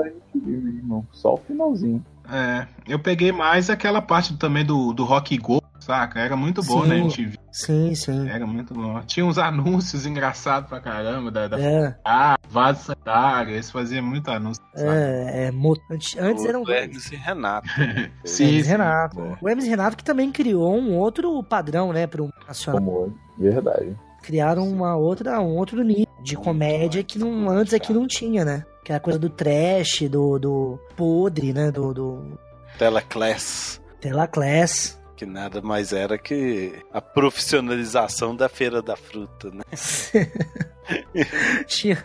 Só o finalzinho.
É, eu peguei mais aquela parte também do, do Rock Go, saca? Era muito bom
Sim.
na MTV.
Sim, sim.
Era muito bom. Tinha uns anúncios engraçados pra caramba da, da
É,
ah, vaso sanitário. Eles faziam muito anúncio.
é, é, mo- antes, antes
O
eram
Hermes e Renato.
Sim,
Hermes
sim.
Renato. O Hermes e Renato que também criou um outro padrão, né, pro nacional.
Como verdade.
Criaram uma outra, um outro nível de comédia que não, antes aqui não tinha, né? Que é a coisa do trash, do, do podre, né? Do, do
Teleclass.
Telaclass.
Que nada mais era que a profissionalização da Feira da Fruta, né?
tinha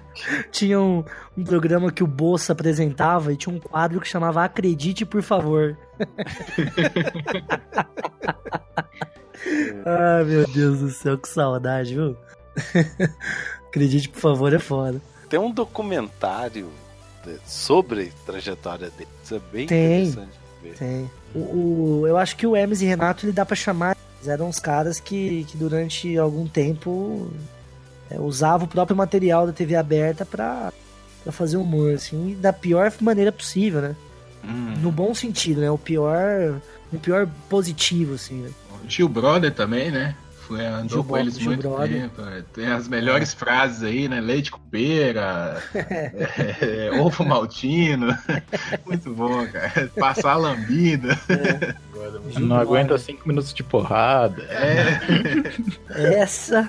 tinha um, um programa que o Bolsa apresentava e tinha um quadro que chamava Acredite, por favor. Ai, meu Deus do céu, que saudade, viu? Acredite, por favor, é foda.
Tem um documentário sobre a trajetória dele. Isso é bem
Tem.
interessante de ver.
Tem. O, o- eu acho que o Hermes e Renato ele dá pra chamar. Eles eram uns caras que, que durante algum tempo é, usavam o próprio material da TV aberta pra, pra fazer humor, assim, da pior maneira possível, né?
Hum.
No bom sentido, né? O pior. O pior positivo, assim, né?
Gil Brother também, né? Foi, andou
Gil
com
Bro-
eles
Gil
muito
Brother.
tempo. é. Tem as melhores frases aí, né? Leite com pera, é, ovo maltino. muito bom, cara. Passar a lambida.
Não aguenta cinco minutos de porrada.
É,
Essa.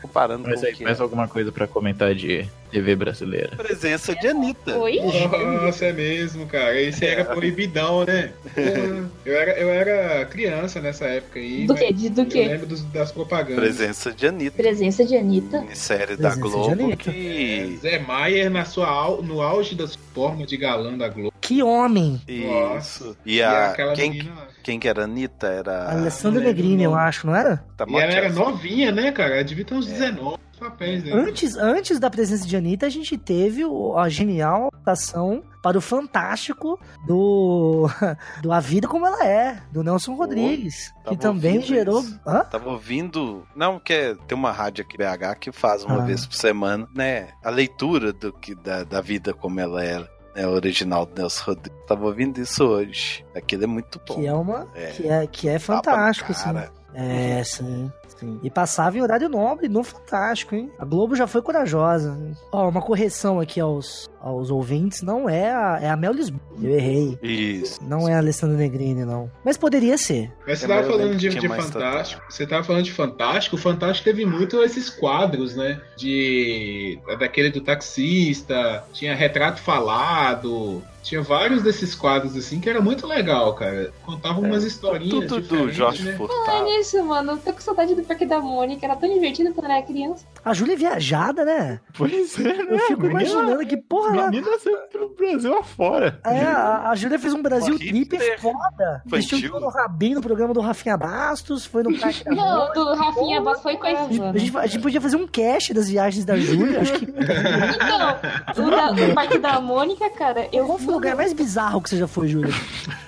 Comparando
Mas
com
aí, mais alguma coisa pra comentar de TV brasileira?
a presença de Anitta.
Oi?
Nossa, é mesmo, cara. Esse era proibidão, né? Eu era, eu era criança nessa época aí.
Do que? De- do
Eu
quê?
lembro dos- das propagandas.
Presença de Anitta.
Presença de Anitta.
Minissérie da
Presença de
Globo que.
Zé Maier na sua, no auge da sua forma de galã da Globo.
Que homem!
Isso. E,
E
a.
aquela
quem,
menina
quem que era a Anitta? Era.
Alessandra
não lembro
Negrini, eu acho, não era?
Tá
E ela era novinha, né, cara? Ela devia ter uns 19 papéis, né?
Antes, antes da presença de Anitta, a gente teve a genial adaptação para o fantástico do, do A Vida Como Ela É, do Nelson Rodrigues.
tava
que também gerou.
isso.
Hã?
Tava ouvindo. Não, que é- tem uma rádio aqui BH que faz uma
Ah.
vez por semana, né? A leitura do que, da, da vida como ela era. Né, original do Nelson Rodrigues. Tava ouvindo isso hoje. Aquilo é muito bom.
Que é uma.
É.
Que é, que é fantástico, assim. É, sim. sim. E passava em horário nobre no Fantástico, hein? A Globo já foi corajosa. Ó, uma correção aqui aos, aos ouvintes: não é a, é a Mel Lisboa. Eu errei.
Isso.
Não é a Alessandra Negrini, não. Mas poderia ser.
Mas você
É,
tava falando de, de Fantástico. Você tava falando de Fantástico. O Fantástico teve muito esses quadros, né? De. Daquele do taxista. Tinha retrato falado. Tinha vários desses quadros assim que era muito legal, cara. Contava umas historinhas.
Tudo do Jorge
né?
É
Furtado.
isso, mano. Eu tô com saudade do Parque da Mônica. Era tão divertido quando eu era criança.
A Júlia é viajada, né?
Pois é, né?
Eu fico imaginando que, porra,
Menina saiu pro Brasil afora.
É, a, a Júlia fez um Brasil trip
hipster
foda. Vestiu no Rabin no programa do Rafinha Bastos, foi no Parque da
Não,
Mônica.
do Rafinha Bass foi coisa.
A gente, a gente podia fazer um cast das viagens da Júlia. Acho que
Então, o da- do Parque da Mônica, cara, eu
qual foi o lugar mais bizarro que você já foi, Júlia?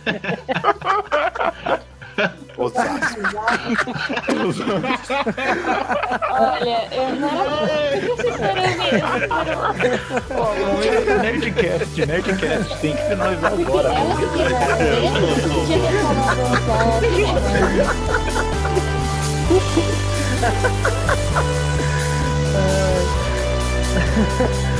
Osasco.
Olha, eu não era. Por que vocês foram
Nerdcast, Nerdcast, tem que finalizar agora.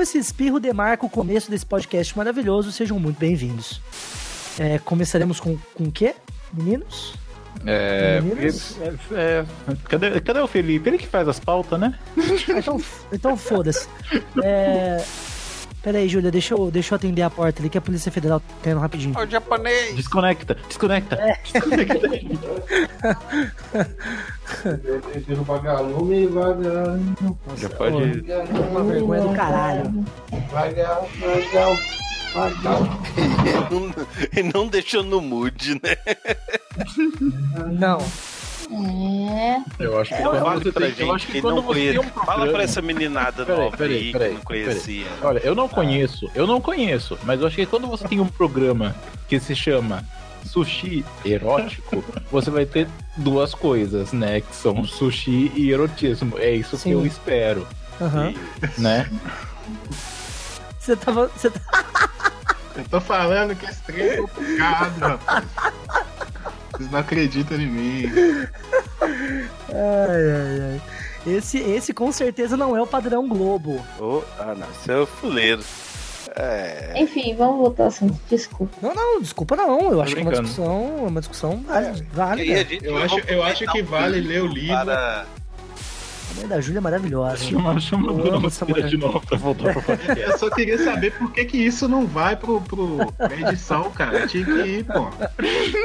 Então esse espirro demarca o começo desse podcast maravilhoso. Sejam muito bem-vindos. É, começaremos com, com o quê, meninos?
É,
Meninos?
é, é, cadê, cadê o Felipe? Ele que faz as pautas, né?
Então, então foda-se. É... Pera aí, Júlia, deixa eu, deixa eu atender a porta ali que a Polícia Federal tá indo rapidinho.
Ó, o japonês!
Desconecta, desconecta. desconecta.
Tiro vagalume e vagar.
Já pode.
Uma vergonha do caralho.
Vagar, vagar, vagar.
Ele não deixou no mood, né?
Não.
É.
Eu acho que
Fala
quando você tem, eu acho
gente
que
que não
quando você tem um
Fala
programa-
pra essa meninada
Peraí,
nova
peraí,
aí
peraí,
que não conhecia.
Olha, eu não conheço, eu não conheço, mas eu acho que quando você tem um programa que se chama sushi erótico, você vai ter duas coisas, né? Que são sushi e erotismo. É isso
Sim.
que eu espero,
Aham.
né?
Você tava. Você tá...
Eu tô falando que esse trem é complicado, rapaz. Vocês não acreditam em mim.
Ai, ai, ai. Esse, esse com certeza não é o padrão Globo.
Ô, ah, não, isso é o fuleiro. É.
Enfim, vamos voltar ao assunto. Desculpa.
Não, não, desculpa não. Eu acho que é uma
brincando.
discussão, é uma discussão válida.
A
válida.
gente
Eu acho, eu acho que vale ler o livro.
Para...
A mãe da Júlia é maravilhosa.
Chama, chama
Eu amo essa mulher.
de novo pra voltar podcast.
Eu só queria saber por que, que isso não vai pro, pro pra edição, cara. Tinha que ir, pô.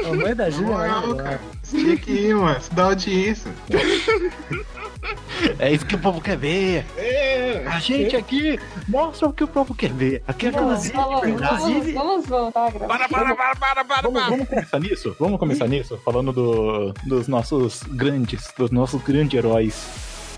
A mãe da Júlia é
moral,
maravilhosa.
cara. Isso Tinha que ir, mano. Isso dá audiência.
É isso que o povo quer ver.
É.
A gente aqui mostra o que o povo quer ver. Aqui é aquela
vamos,
inclusive-
vamos, vamos voltar a gravar.
Para, para, para, para, para,
Vamos,
para.
vamos começar nisso? Vamos começar nisso? Falando do- dos nossos grandes, dos nossos grandes heróis.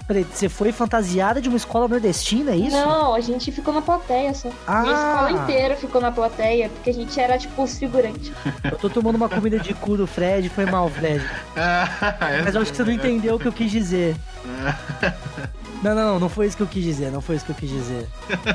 Peraí, você foi fantasiada de uma escola nordestina, é isso?
Não, a gente ficou na plateia só.
Ah.
Minha escola inteira ficou na plateia, porque a gente era tipo os figurantes.
Eu tô tomando uma comida de cu do Fred, foi mal, Fred. Mas eu acho que você não entendeu o que eu quis dizer. Não, não, não foi isso que eu quis dizer, não foi isso que eu quis dizer.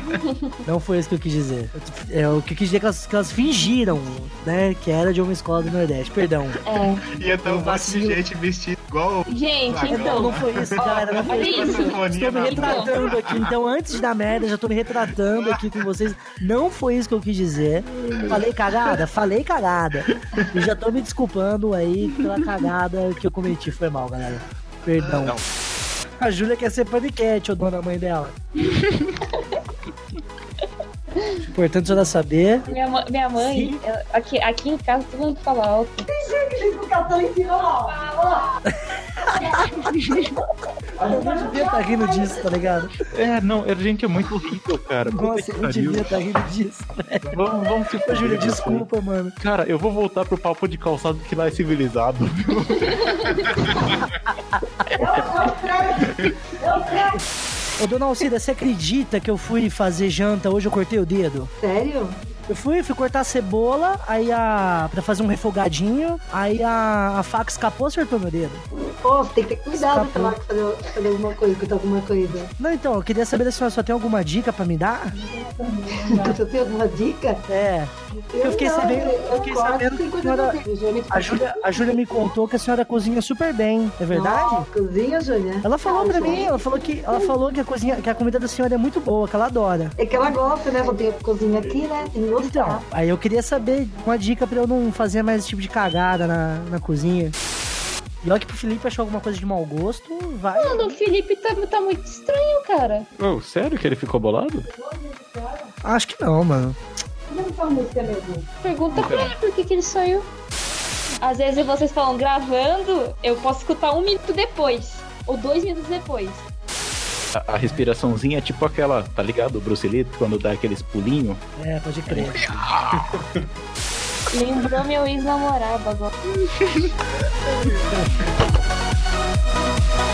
Não foi isso que eu quis dizer. É, o que eu quis dizer é que elas, que elas fingiram, né, que era de uma escola do Nordeste, perdão.
É.
Ia ter um monte de gente vestida igual.
Gente,
Não,
então.
não foi isso, galera, não foi
Olha
isso. Estou me retratando aqui, então antes de dar merda, já tô me retratando aqui com vocês. Não foi isso que eu quis dizer. Falei cagada? Falei cagada. E já tô me desculpando aí pela cagada que eu cometi. Foi mal, galera. Perdão.
Não.
A Júlia quer ser paniquete, ô dona mãe dela. Importante ela saber.
Minha, minha mãe, ela- aqui, aqui em casa todo mundo fala alto.
Eu não devia estar rindo disso, tá ligado?
É, não, a gente é muito horrível, cara.
Nossa, eu não
pariu.
devia estar rindo disso. velho.
Vamos, vamos se
Ô,
fuder, cara.
desculpa, mano.
Cara, eu vou voltar pro papo de calçado que lá é civilizado.
Ô, dona Alcida, você acredita que eu fui fazer janta hoje eu cortei o dedo?
Sério?
Eu fui, fui cortar a cebola, aí a. pra fazer um refogadinho, aí a, a faca escapou, acertou meu dedo.
Pô, você tem que ter cuidado
Escapou.
que fazer, fazer alguma coisa, cortar alguma coisa.
Não, então, eu queria saber se a senhora só tem alguma dica pra me dar?
Você tem alguma dica?
É. Eu fiquei
não,
sabendo-
eu
eu fiquei
corto
sabendo que a senhora-
pra
A Júlia, a Júlia me contou que a senhora cozinha super bem, é verdade?
Nossa, cozinha, Júlia?
Ela falou
Ah,
pra mim, ela falou que ela falou que a cozinha, que a comida da senhora é muito boa, que ela adora.
É que ela gosta, né? Tem a cozinha aqui, né? Gostar.
Então, aí eu queria saber uma dica pra eu não fazer mais esse tipo de cagada na, na cozinha. E olha que pro Felipe achou alguma coisa de mau gosto, vai.
Mano, o Felipe tá, tá muito estranho, cara.
Oh, sério que ele ficou bolado?
Acho que não, mano.
Pergunta pra ele por que, que ele saiu. Às vezes vocês falam gravando, eu posso escutar um minuto depois. Ou dois minutos depois
a, a, respiraçãozinha é tipo aquela, tá ligado? O Bruce Lee, quando dá aqueles pulinhos.
É, pode crer.
Lembrou meu ex-namorado agora.